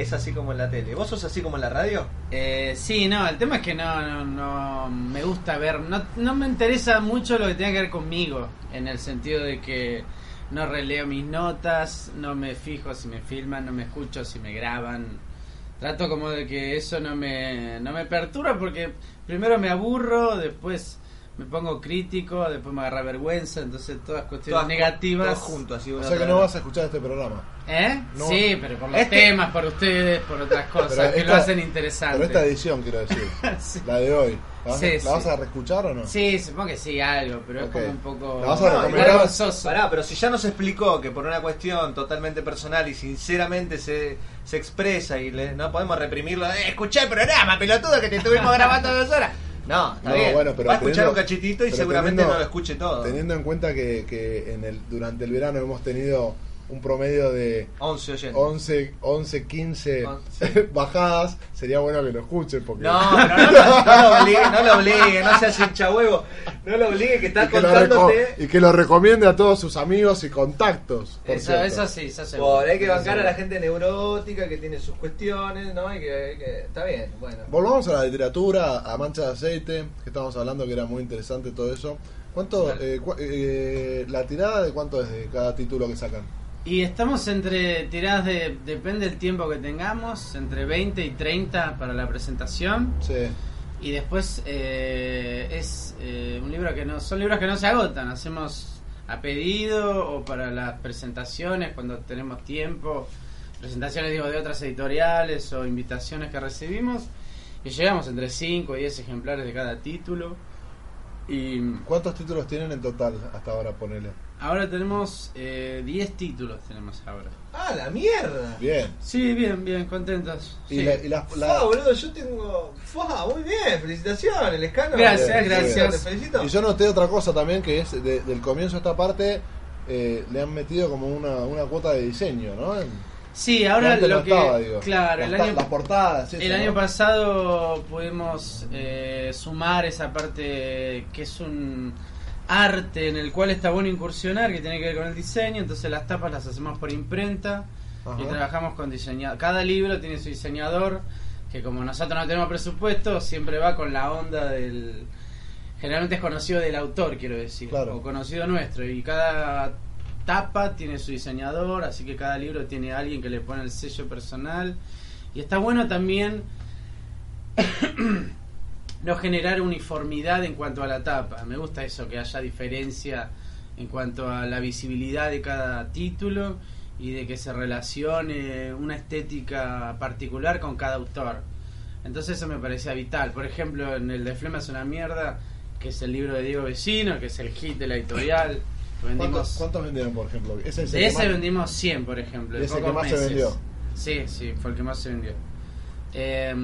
¿es así como en la tele? ¿Vos sos así como en la radio? Eh, sí, no, el tema es que no, no, no me gusta ver, no, no me interesa mucho lo que tenga que ver conmigo, en el sentido de que no releo mis notas, no me fijo si me filman, no me escucho si me graban. Trato como de que eso no me, no me perturba porque primero me aburro, después me pongo crítico, después me agarra vergüenza, entonces todas cuestiones Todas- negativas. todos juntos, así O sea que no vas a escuchar este programa. ¿Eh? No. Sí, pero por los Este- temas, por ustedes, por otras cosas Pero que esta- lo hacen interesante. Pero esta edición, quiero decir. Sí. La de hoy. ¿La vas, Sí, ¿la vas sí. a reescuchar o no? Sí, supongo que sí, algo, pero es como un poco. ¿La vas a No, recomendar? vergonzoso. Pará, pero si ya nos explicó que por una cuestión totalmente personal y sinceramente se, se expresa y le- no podemos reprimirlo, eh, escuchá el programa, pelotudo, que te estuvimos grabando dos horas. No, está No, bien. bueno, pero Va a escuchar teniendo- un cachitito y seguramente teniendo- no lo escuche todo. Teniendo en cuenta que, que en el, durante el verano hemos tenido un promedio de 11 oyentes. 11, 11 15 Once. bajadas, sería bueno que lo escuchen. Porque No, no, lo- no lo obligue, no lo obligue, no seas hincha huevo. No lo obligue, que está y, que contándote. reco- y que lo recomiende a todos sus amigos y contactos. por Eso, eso sí, eso seguro. Por, hay que bancar a la gente neurótica que tiene sus cuestiones, ¿no? Y que, que- está bien, bueno. Volvamos a la literatura, a Mancha de Aceite, que estábamos hablando que era muy interesante todo eso. ¿Cuánto, eh, cua- eh, la tirada de cuánto es de cada título que sacan? Y estamos entre tiradas de. Depende del tiempo que tengamos, entre 20 y 30 para la presentación. Sí. Y después eh, es eh, un libro que no. Son libros que no se agotan. Hacemos a pedido o para las presentaciones cuando tenemos tiempo. Presentaciones, digo, de otras editoriales o invitaciones que recibimos. Y llegamos entre 5 y 10 ejemplares de cada título. Y ¿Cuántos títulos tienen en total hasta ahora, ponele? Ahora tenemos eh, 10 títulos, tenemos ahora. ¡Ah, la mierda! Bien. Sí, bien, bien, contentos. Y, Sí. la, y las- Fua, la- boludo, yo tengo. Fua, muy bien, felicitaciones, Lescano. Gracias, Sí, gracias. Te felicito. y yo noté otra cosa también, que es de- del comienzo de esta parte, eh, le han metido como una, una cuota de diseño, ¿no? En- Sí, ahora lo no que. estaba, digo. claro, las, el año, las portadas. eso, el año ¿no? pasado pudimos eh, sumar esa parte que es un arte en el cual está bueno incursionar, que tiene que ver con el diseño. Entonces las tapas las hacemos por imprenta y trabajamos con diseñador. Cada libro tiene su diseñador, que como nosotros no tenemos presupuesto, siempre va con la onda del. Generalmente es conocido del autor, quiero decir, Claro. o conocido nuestro. Y cada tapa tiene su diseñador, así que cada libro tiene alguien que le pone el sello personal. Y está bueno también no generar uniformidad en cuanto a la tapa. Me gusta eso, que haya diferencia en cuanto a la visibilidad de cada título y de que se relacione una estética particular con cada autor. Entonces eso me parecía vital. Por ejemplo, en el de Flema es una mierda, que es el libro de Diego Vecino, que es el hit de la editorial. ¿Cuántos, Vendimos, cuántos vendieron, por ejemplo? Ese es el de que ese más- vendimos 100, por ejemplo. en ¿Y ese que más se vendió? Sí, sí, fue el que más se vendió. Eh,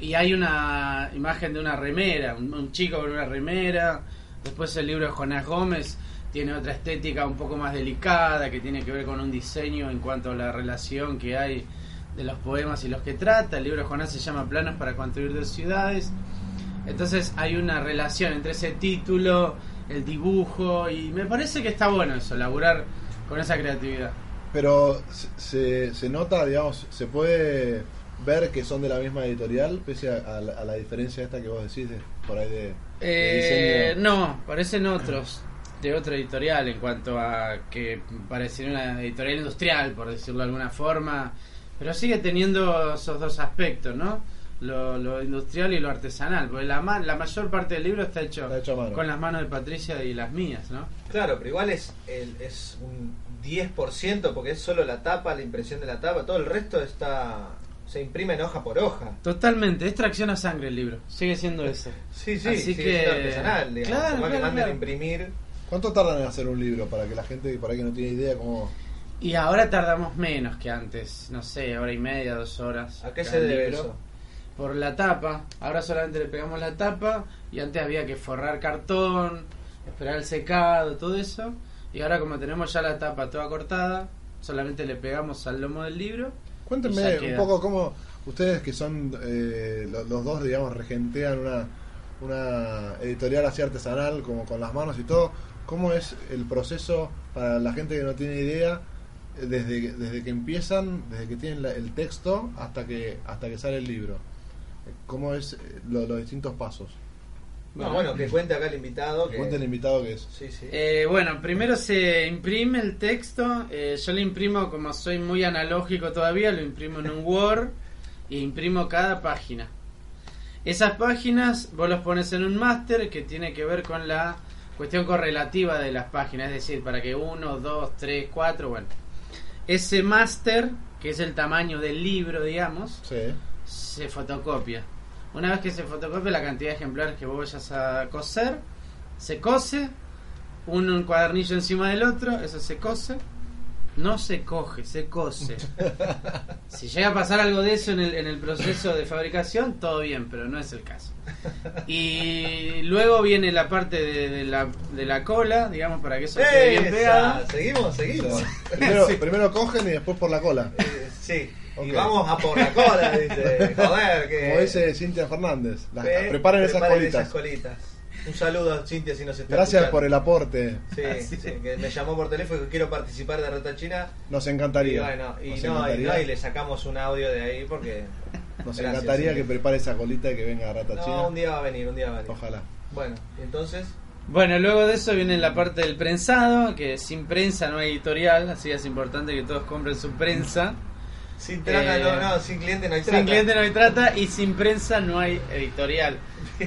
y hay una imagen de una remera, un, chico con una remera. Después el libro de Jonás Gómez tiene otra estética un poco más delicada, que tiene que ver con un diseño en cuanto a la relación que hay de los poemas y los que trata. El libro de Jonás se llama Planos para construir dos ciudades. Entonces hay una relación entre ese título, el dibujo, y me parece que está bueno eso, laburar con esa creatividad. Pero se, se nota, digamos, se puede ver que son de la misma editorial, pese a, a la, a la diferencia esta que vos decís, de, por ahí de, de Eh, diseño. no, parecen otros de otra editorial en cuanto a que parecería una editorial industrial, por decirlo de alguna forma, pero sigue teniendo esos dos aspectos, ¿no? Lo, lo industrial y lo artesanal, porque la, ma- la mayor parte del libro está hecho, Está hecho con las manos de Patricia y las mías, ¿no? Claro, pero igual es, el, es un 10% porque es solo la tapa, la impresión de la tapa, todo el resto está se imprime en hoja por hoja. Totalmente, es tracción a sangre el libro, sigue siendo eso. Sí, sí, Así sí, que- es artesanal, digamos. Claro, más que claro, manden a claro. imprimir. ¿Cuánto tardan en hacer un libro para que la gente por ahí que no tiene idea cómo... Y ahora tardamos menos que antes, no sé, hora y media, dos horas. ¿A qué se debe libro. eso? Por la tapa. Ahora solamente le pegamos la tapa y antes había que forrar cartón, esperar el secado, todo eso. Y ahora como tenemos ya la tapa toda cortada, solamente le pegamos al lomo del libro. Cuéntenme un poco cómo ustedes que son eh, lo- los dos, digamos, regentean una, una editorial así artesanal, como con las manos y todo, ¿cómo es el proceso para la gente que no tiene idea eh, desde, desde que empiezan, desde que tienen la- el texto hasta que hasta que sale el libro? ¿Cómo es eh, lo- los distintos pasos? No, bueno, que cuente acá el invitado. Que... Cuente el invitado que es. Sí, sí. Eh, bueno, primero se imprime el texto. eh, yo lo imprimo como soy muy analógico todavía, lo imprimo en un Word e imprimo cada página. Esas páginas vos los pones en un máster que tiene que ver con la cuestión correlativa de las páginas, es decir, para que uno, dos, tres, cuatro, bueno. Ese máster, que es el tamaño del libro, digamos, Sí. se fotocopia. Una vez que se fotocopia la cantidad de ejemplares que vos vayas a coser, se cose, un, un cuadernillo encima del otro, eso se cose, no se coge, se cose. si llega a pasar algo de eso en el, en el proceso de fabricación, todo bien, pero no es el caso. Y luego viene la parte de, de la, de la cola, digamos, para que eso quede bien. Seguimos, seguimos. Primero, Sí. primero cogen y después por la cola. Eh, sí. Y vamos a por la cola, dice. Joder, que. Como dice Cintia Fernández. Las- Eh, preparen, esas colitas. colitas. Un saludo a Cintia si nos está Gracias escuchando. por el aporte. Sí, sí, que me llamó por teléfono que quiero participar de Rata China. Nos Y encantaría. bueno, y no, y encantaría, no, y le sacamos un audio de ahí porque. nos Gracias, encantaría que prepare esa colita y que venga a Rata China. No, un día va a venir, un día va a venir. Ojalá. Bueno, entonces. Bueno, luego de eso viene la parte del prensado, que sin prensa no hay editorial, así es importante que todos compren su prensa. Sin trata, Eh, no, no, sin cliente no hay trata. Sin cliente no hay trata y sin prensa no hay editorial.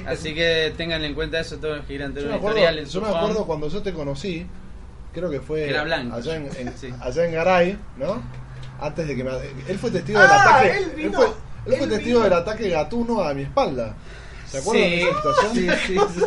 Así que tengan en cuenta eso todos los que quieran Yo tener me una editorial acuerdo, en yo su me acuerdo cuando yo te conocí, creo que fue Era blanco. allá en, en- Sí. allá en Garay, ¿no? Antes de que me... Él fue testigo del Ah, ataque... él vino, fue, él fue él testigo vino. del ataque gatuno a mi espalda. ¿Se acuerdan Sí, de esa situación? sí, sí, sí.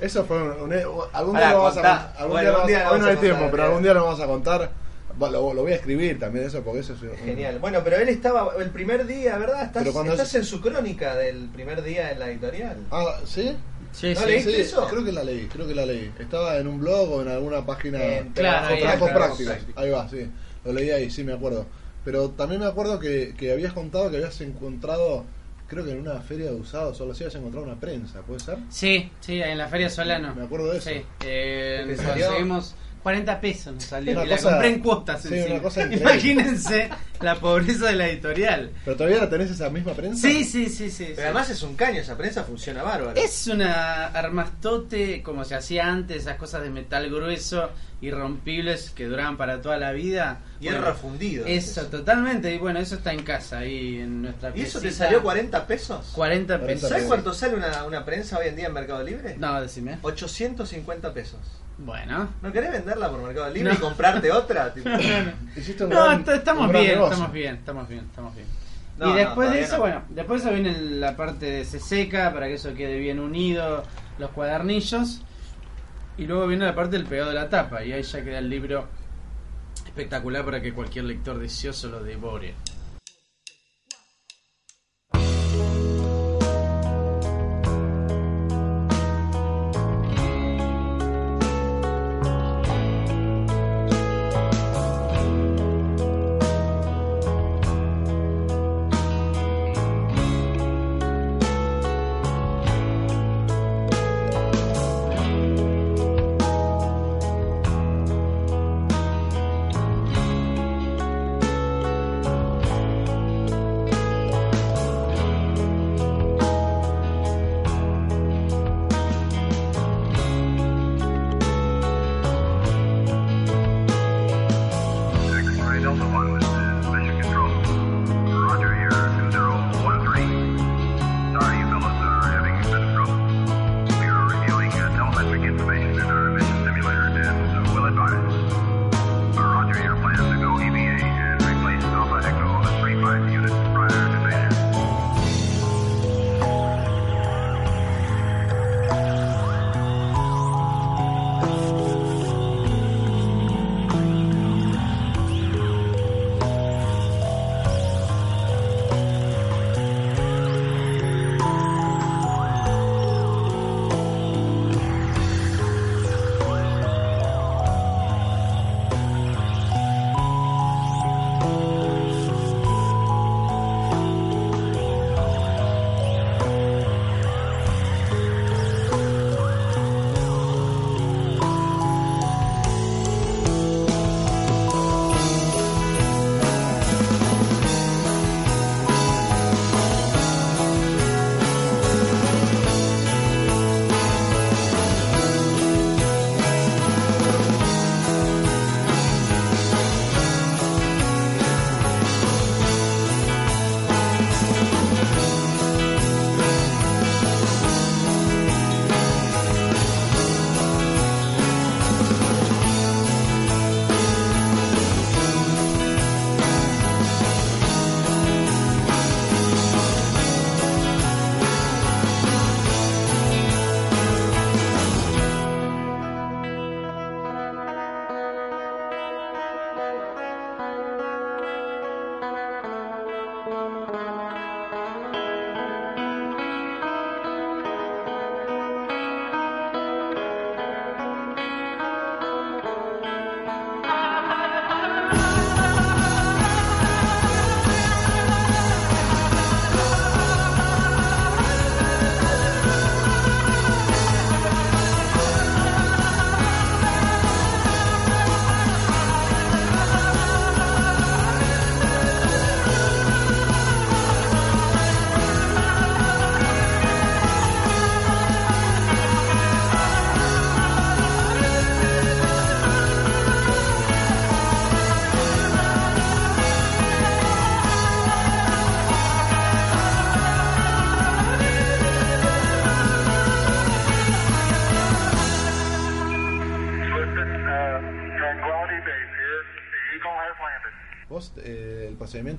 Eso fue un, un- algún día lo vamos a. Algún Bueno, día vamos día no hay tiempo, pero bien. algún día lo vamos a contar. Lo, lo voy a escribir también eso porque eso es un- Genial. Bueno, pero él estaba el primer día, ¿verdad? Estás, Pero cuando estás es- en su crónica del primer día en la editorial. Ah, ¿sí? Sí, ¿No sí. leíste Sí, eso? creo que la leí, creo que la leí. Estaba en un blog o en alguna página En Claro, trabajos prácticos. práctico. Ahí va, sí. Lo leí ahí, sí, me acuerdo. Pero también me acuerdo que, que habías contado que habías encontrado, creo que en una feria de usados, solo así habías encontrado una prensa, ¿puede ser? Sí, sí, en la Feria Solano. Me acuerdo de eso. Sí, eh, conseguimos 40 pesos nos salió. Una y la cosa- compré en cuotas sí, una cosa. Imagínense la pobreza de la editorial. ¿Pero todavía la tenés esa misma prensa? Sí, sí, sí, sí. Pero sí. además es un caño, esa prensa funciona bárbaro. Es una armastote como se hacía antes, esas cosas de metal grueso, irrompibles que duraban para toda la vida. Hierro Bueno, fundido. Eso, es. totalmente. Y bueno, eso está en casa, ahí en nuestra ¿Y eso te salió 40 pesos? 40 40 pesos. ¿Sabes cuánto sale una, una prensa hoy en día en Mercado Libre? No, decime. 850 pesos. Bueno. ¿No querés venderla por Mercado Libre No. y comprarte otra? Tipo, No, gran- est- estamos bien, negocio. estamos bien, estamos bien, estamos bien. No, y no, después de eso, no. bueno, después de eso viene la parte de se seca para que eso quede bien unido, los cuadernillos. Y luego viene la parte del pegado de la tapa y ahí ya queda el libro espectacular para que cualquier lector deseoso lo devore.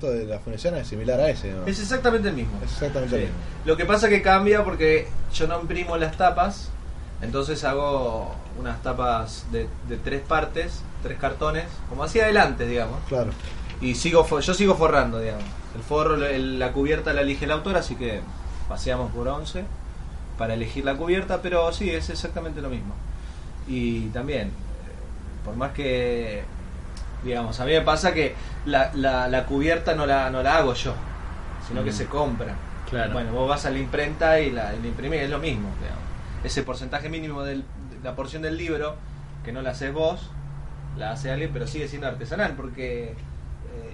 De la fundación es similar a ese, ¿no? Es exactamente el mismo. Es exactamente Sí. el mismo. Lo que pasa que cambia porque yo no imprimo las tapas, entonces hago unas tapas de, de tres partes, tres cartones, como hacía adelante, digamos. Claro. Y sigo yo sigo forrando, digamos. El forro, el- la cubierta la elige el autor, así que paseamos por 11 para elegir la cubierta, pero sí, es exactamente lo mismo. Y también, eh, por más que, digamos, a mí me pasa que la, la, la cubierta no la, no la hago yo, sino que Mm. se compra. Claro. Bueno, vos vas a la imprenta y la, la imprimís, es lo mismo, digamos. Ese porcentaje mínimo de la porción del libro, que no la haces vos, la hace alguien, pero sigue siendo artesanal, porque eh,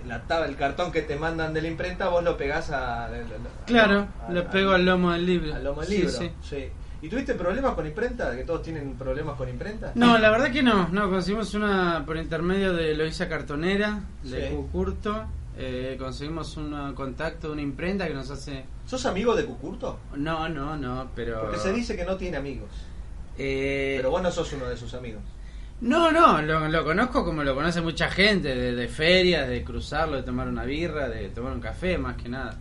la tab- el cartón que te mandan de la imprenta, vos lo pegás a, a- a- Claro, lo pego al lomo del libro. al lomo del Sí, libro. sí. sí. ¿Y tuviste problemas con imprenta? ¿Que todos tienen problemas con imprenta? No, la verdad que no. No, conseguimos una por intermedio de Loisa Cartonera, de Sí. Cucurto. Eh, conseguimos un contacto de una imprenta que nos hace. ¿Sos amigo de Cucurto? No, no, no, pero. Porque se dice que no tiene amigos. Eh, Pero vos no sos uno de sus amigos. No, no, lo, lo conozco como lo conoce mucha gente, de, de ferias, de cruzarlo, de tomar una birra, de tomar un café, más que nada,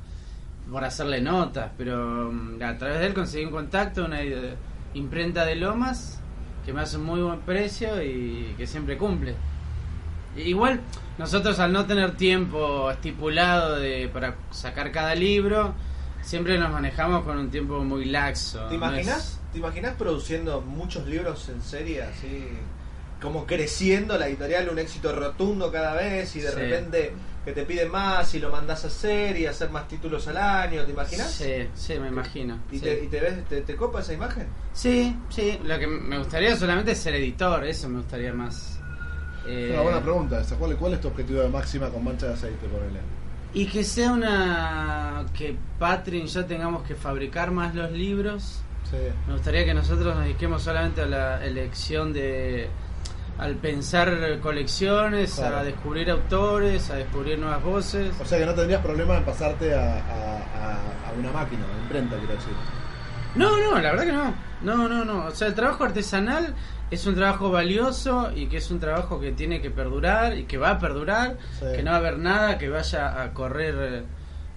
por hacerle notas, pero mm, a través de él conseguí un contacto, una imprenta de Lomas, que me hace un muy buen precio y que siempre cumple. Igual, nosotros al no tener tiempo estipulado de, para sacar cada libro, siempre nos manejamos con un tiempo muy laxo. ¿Te no imaginas, ¿Te imaginas produciendo muchos libros en serie así? Como creciendo la editorial, un éxito rotundo cada vez y de Sí. repente que te piden más y lo mandás a hacer y hacer más títulos al año, ¿te imaginas? Sí, sí, me imagino. ¿Y, sí. te, y te ves, te, te copa esa imagen? Sí, sí, lo que me gustaría solamente es ser editor, eso me gustaría más. Eh, una buena pregunta esa. ¿Cuál, ¿Cuál es tu objetivo de máxima con mancha de aceite, ponele? Y que sea una. que Patrin y yo tengamos que fabricar más los libros. Sí. Me gustaría que nosotros nos dediquemos solamente a la elección de. Al pensar colecciones, Claro. a descubrir autores, a descubrir nuevas voces. O sea que no tendrías problema en pasarte a, a, a- una máquina, a una imprenta, quiero decir. No, no, la verdad que no. No, no, no. O sea, el trabajo artesanal es un trabajo valioso y que es un trabajo que tiene que perdurar y que va a perdurar, Sí. que no va a haber nada que vaya a correr eh,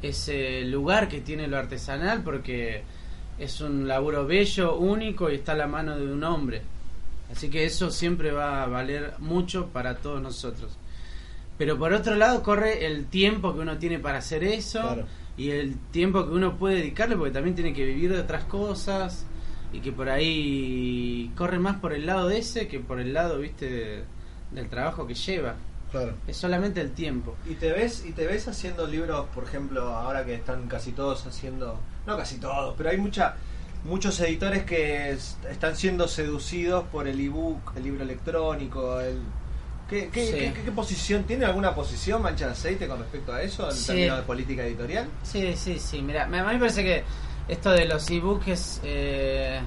ese lugar que tiene lo artesanal porque es un laburo bello, único y está a la mano de un hombre. Así que eso siempre va a valer mucho para todos nosotros. Pero por otro lado corre el tiempo que uno tiene para hacer eso Claro. y el tiempo que uno puede dedicarle porque también tiene que vivir de otras cosas y que por ahí corre más por el lado de ese que por el lado, viste, de- del trabajo que lleva. Claro. Es solamente el tiempo. ¿Y te ves y te ves haciendo libros, por ejemplo, ahora que están casi todos haciendo, no casi todos, pero hay mucha muchos editores que es- están siendo seducidos por el ebook, el libro electrónico, el ¿Qué, qué, Sí. qué- qué posición tiene alguna posición mancha de aceite con respecto a eso en Sí. términos de política editorial? Sí, sí, sí. Mira, a mí me parece que esto de los ebooks es, eh,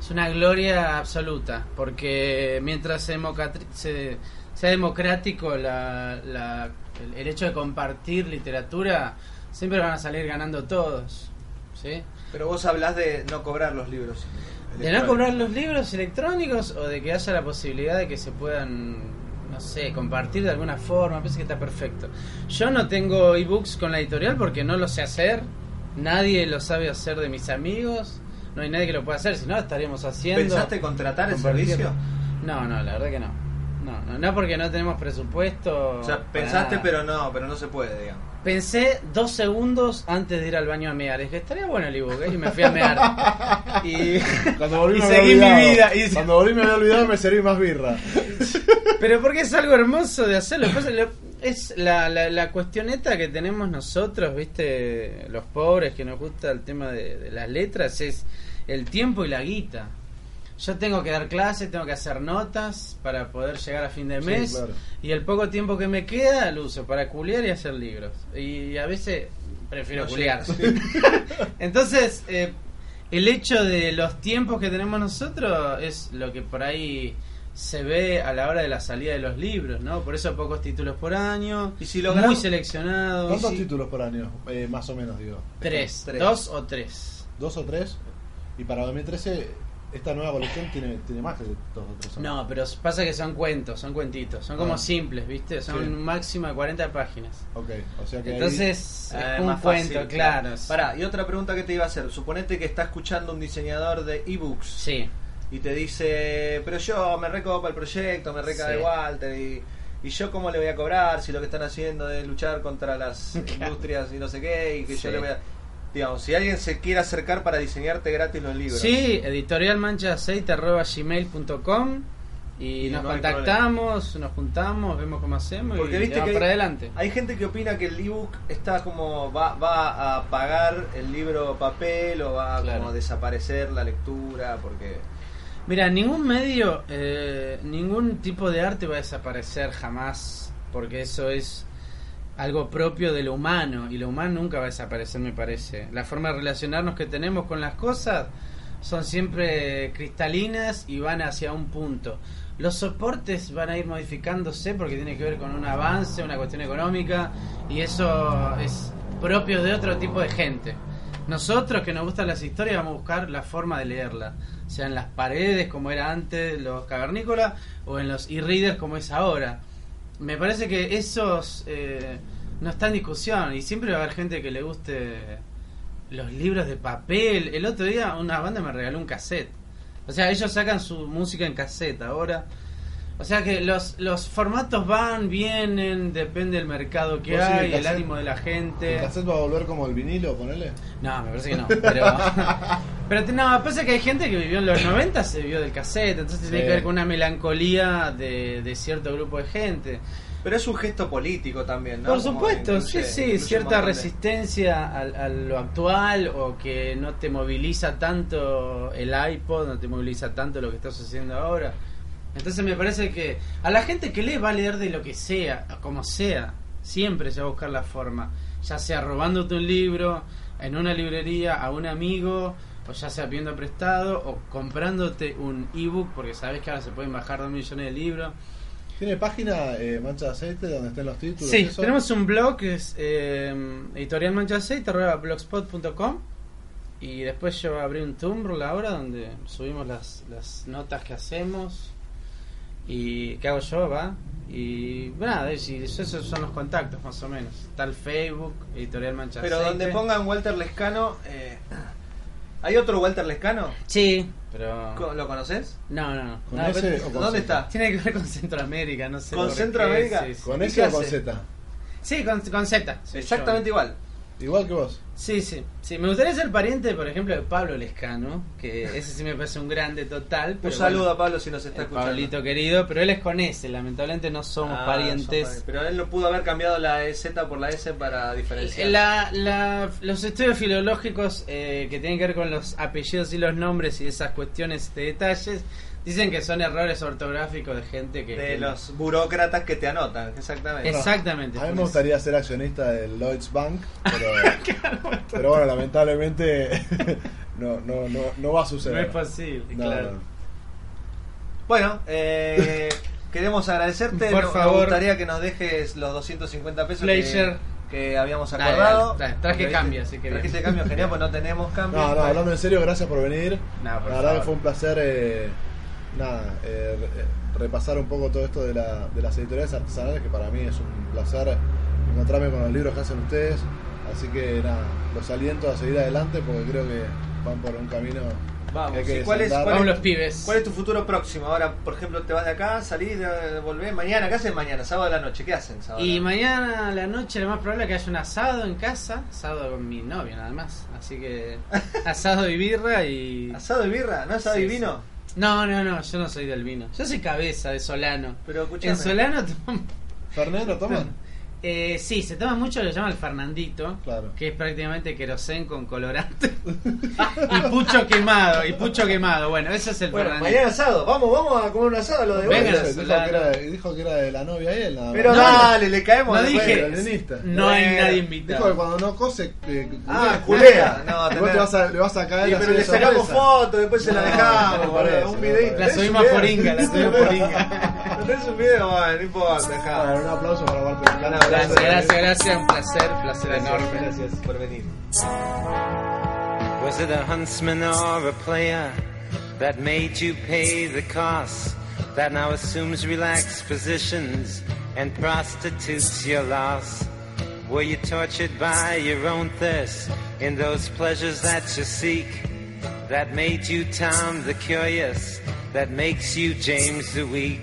es una gloria absoluta. Porque mientras se se- sea democrático la, la- el, el hecho de compartir literatura, siempre van a salir ganando todos. ¿Sí? Pero vos hablás de no cobrar los libros. De no cobrar los libros electrónicos o de que haya la posibilidad de que se puedan, no sé, compartir de alguna forma, parece que está perfecto. Yo no tengo ebooks con la editorial porque no lo sé hacer, nadie lo sabe hacer de mis amigos, no hay nadie que lo pueda hacer, si no estaríamos haciendo... ¿Pensaste contratar el servicio? No, no, la verdad que no. No, no, no porque no tenemos presupuesto. O sea, pensaste nada. pero no, pero no se puede, digamos. Pensé dos segundos antes de ir al baño a mear. Dije, estaría bueno el ebook, ¿eh? y me fui a mear. y, Cuando volví y me había seguí mi olvidado. vida. y- Cuando volví me había olvidado me serví más birra. Pero porque es algo hermoso de hacerlo. Después lo- es la, la, la cuestioneta que tenemos nosotros, ¿viste? Los pobres que nos gusta el tema de, de las letras, es el tiempo y la guita. Yo tengo que dar clases, tengo que hacer notas para poder llegar a fin de Sí, mes. claro. Y el poco tiempo que me queda lo uso para culiar y hacer libros. Y a veces prefiero No culiar. Entonces, eh, el hecho de los tiempos que tenemos nosotros es lo que por ahí se ve a la hora de la salida de los libros, ¿no? Por eso pocos títulos por año, Y si logramos- muy seleccionados. ¿Cuántos títulos por año? Eh, más o menos, digo. Tres, Tres. dos o tres. ¿Dos o tres? Y para 2013, esta nueva colección tiene, tiene más que estos otros. No, pero pasa que son cuentos, son cuentitos, son como Ah. simples, ¿viste? Son Sí. un máximo de 40 páginas. Ok, o sea que Entonces, Ah, es un más cuento, fácil, claro. Pará, y otra pregunta que te iba a hacer. Suponete que está escuchando un diseñador de ebooks Sí, y te dice, pero yo me recopa el proyecto, me reca Sí. de Walter y, y yo cómo le voy a cobrar si lo que están haciendo es luchar contra las Claro. industrias y no sé qué y que Sí. yo le voy a... Digamos, si alguien se quiere acercar para diseñarte gratis los libros. sí editorialmanchaceite.gmail.com y Y nos no contactamos, nos juntamos, vemos cómo hacemos Porque y viste que para hay, adelante. hay gente que opina que el ebook está como va, va a pagar el libro papel o va a Claro. como desaparecer la lectura porque Mira, ningún medio, eh, ningún tipo de arte va a desaparecer jamás, porque eso es algo propio de lo humano, y lo humano nunca va a desaparecer, me parece. La forma de relacionarnos que tenemos con las cosas son siempre cristalinas y van hacia un punto. Los soportes van a ir modificándose porque tiene que ver con un avance, una cuestión económica, y eso es propio de otro tipo de gente. Nosotros que nos gustan las historias vamos a buscar la forma de leerla, sea en las paredes como era antes los cavernícolas o en los e-readers como es ahora. Me parece que esos eh, no está en discusión y siempre va a haber gente que le guste los libros de papel. El otro día una banda me regaló un cassette. O sea, ellos sacan su música en cassette ahora. O sea que los, los formatos van, vienen, depende del mercado que ¿Vos sí, el hay, el cassette- ánimo de la gente. ¿El cassette va a volver como el vinilo, ponele? No, me parece que no. Pero, pero no, pasa que hay gente que vivió en los 90, se vivió del cassette, entonces tiene que ver con una melancolía de, de cierto grupo de gente. pero es un gesto político también ¿no? Por supuesto, incluye- sí, sí, cierta resistencia a, a lo actual o que no te moviliza tanto el iPod, no te moviliza tanto lo que está sucediendo ahora. Entonces me parece que a la gente que lee va a leer de lo que sea, como sea, siempre se va a buscar la forma, ya sea robándote un libro en una librería a un amigo, o ya sea pidiendo prestado, o comprándote un ebook, porque sabes que ahora se pueden bajar dos millones de libros. ¿Tiene página eh, Mancha de Aceite donde estén los títulos? Sí, eso? tenemos un blog que es eh, editorialmanchaceite.blogspot.com y después yo abrí un Tumblr ahora donde subimos las, las notas que hacemos y que hago yo, va. Y nada, y esos son los contactos más o menos. El Facebook, Editorial Mancha pero Aceite. donde pongan Walter Lescano eh, ¿hay otro Walter Lescano? Sí, pero... ¿lo conoces? No, no, no. ¿Con No, ese pero- o con ¿dónde Z? está? Tiene que ver con Centroamérica, no sé. ¿Con qué, Centroamérica? sí, sí. ¿Con ¿Y ese qué o con? Z? Sí, con, con Z. sí, Exactamente yo- igual. Igual que vos. Sí, sí, sí. Me gustaría ser pariente, por ejemplo, de Pablo Lescano, que ese sí me parece un grande total. Un Pero saludo bueno, a Pablo si nos está el escuchando. Pablito querido, pero él es con ese, lamentablemente no somos Ah, parientes. son Pero él no pudo haber cambiado la Z por la S para diferenciar. La- la- los estudios filológicos eh, que tienen que ver con los apellidos y los nombres y esas cuestiones de detalles dicen que son errores ortográficos de gente que... de que- los burócratas que te anotan, exactamente. Exactamente, A mí me gustaría ser accionista del Lloyds Bank, pero, pero bueno, lamentablemente no, no, no, no va a No suceder. es posible, No, claro. no. Bueno, eh, queremos agradecerte. Por Nos- favor. Nos gustaría que nos dejes los 250 pesos que, que habíamos acordado. dale, dale. Traje cambio, viste, así que Trajiste cambio genial, pues no tenemos cambio. No, no, hablando en serio, gracias por venir. No, por la verdad que fue un placer eh, nada, eh, repasar un poco todo esto de, la, de las editoriales artesanales, que para mí es un placer encontrarme con los libros que hacen ustedes. Así que nada, los aliento a seguir adelante porque creo que van por un camino Vamos, que hay que ¿y cuál es- cuál Vamos los pibes. ¿Cuál es tu futuro próximo? Ahora, por ejemplo, te vas de acá, salís, volvés mañana. ¿Qué hacen mañana? Sábado de la noche. ¿Qué hacen sábado? Y mañana a la noche lo más probable es que haya un asado en casa, asado con mi novia nada más, así que asado y birra y... ¿Asado y birra? ¿No asado Sí, y vino? No, no, no, yo no soy del vino, yo soy cabeza de Solano. Pero escuchame. En Solano ¿Fernet lo toman? eh, sí, se toma mucho, lo llaman el Fernandito, Claro. que es prácticamente querosén con colorante y pucho quemado, y pucho quemado, bueno, ese es el Bueno, Fernandito. mañana asado. Vamos, vamos a comer un asado lo de Venga, dijo, que era, dijo que era de la novia él nada más. Pero No, dale, le caemos no dije, leninista. no hay nadie Dijo invitado. que cuando no cose, eh, Ah, culea. No, Vos te vas a, le vas a caer Y así pero le sacamos fotos, después se la No, dejamos, no un parece. La ¿Tenés subimos por video? Inga, la subimos por Inga. ¿No tenés un video? Bueno, no importa, un aplauso para Walter. Gracias, gracias, gracias, un placer, placer enorme. Gracias por venir. Was it a huntsman or a player? that made you pay the cost, that now assumes relaxed positions and prostitutes your loss. Were you tortured by your own thirst in those pleasures that you seek? That made you Tom the Curious, that makes you James the Weak.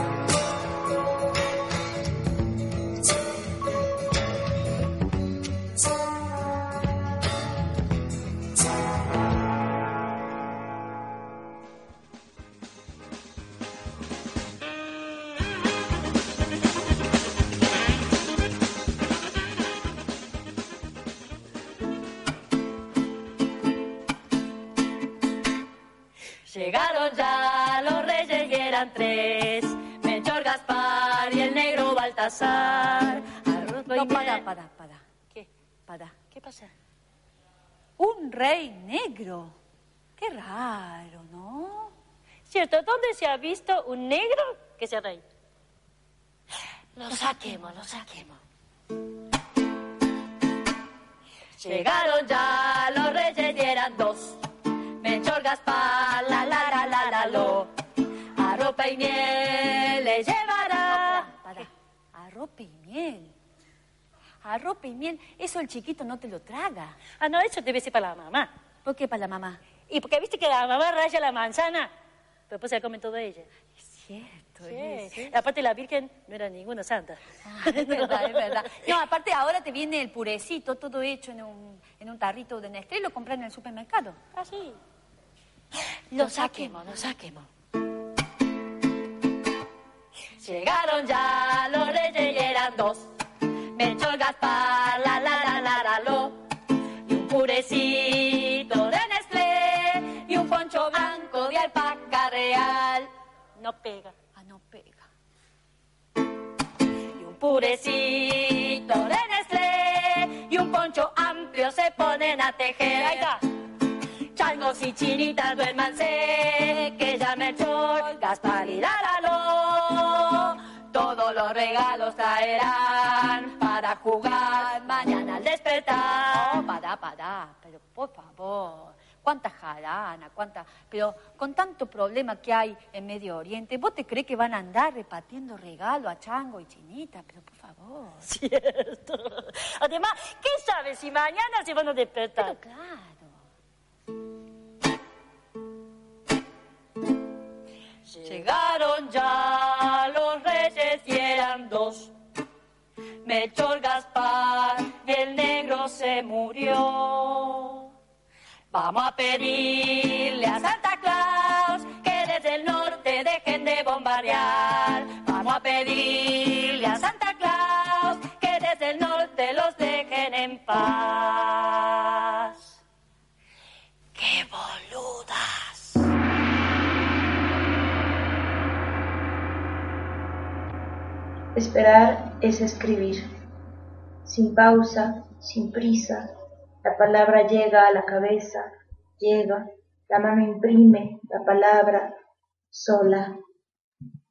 Rey negro. Qué raro, ¿no? Cierto, ¿dónde se ha visto un negro que sea rey? Lo saquemos, lo saquemos. Llegaron ya los reyes y eran dos. Melchor Gaspar, la la la la la lo. A ropa y miel le llevará. Para. Arroz y miel. Arroz y miel. Eso el chiquito no te lo traga. Ah, no, eso debe ser para la mamá. ¿Por qué para la mamá? Y porque viste que la mamá raya la manzana, pero después se la come todo ella. Es cierto. Sí. Aparte la Virgen no era ninguna santa. Ah, es verdad, es verdad. No, aparte ahora te viene el purecito, todo hecho en un, en un tarrito de Nestlé y lo compras en el supermercado. Ah, sí. Lo saquemos, lo saquemos. Llegaron ya Melchor Gaspar, la la la la la lo. Y un purecito de Nestlé y un poncho blanco de alpaca real. No pega. Ah, no pega. Y un purecito de Nestlé y un poncho amplio se ponen a tejer. Ahí está. Changos y chinitas duérmanse, que ya me echó Gaspar y Láralo. Todos los regalos traerán para jugar mañana al despertar. No, para, para, pero por favor. Cuánta jarana, cuánta... Pero con tanto problema que hay en Medio Oriente, ¿vos te crees que van a andar repartiendo regalo a chango y chinita? Pero por favor. Cierto. Además, ¿qué sabes si mañana se van a despertar? Pero claro. Llegaron ya los reyes y eran dos. Melchor Gaspar y el negro se murió. Vamos a pedirle a Santa Claus que desde el norte dejen de bombardear. Vamos a pedirle a Santa Claus que desde el norte los dejen en paz. ¡Qué boludas! Esperar es escribir. Sin pausa, sin prisa, la palabra llega a la cabeza, llega, la mano imprime la palabra sola.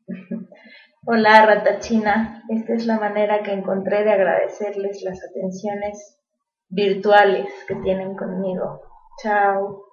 Hola, ratachina. Esta es la manera que encontré de agradecerles las atenciones virtuales que tienen conmigo. Chao.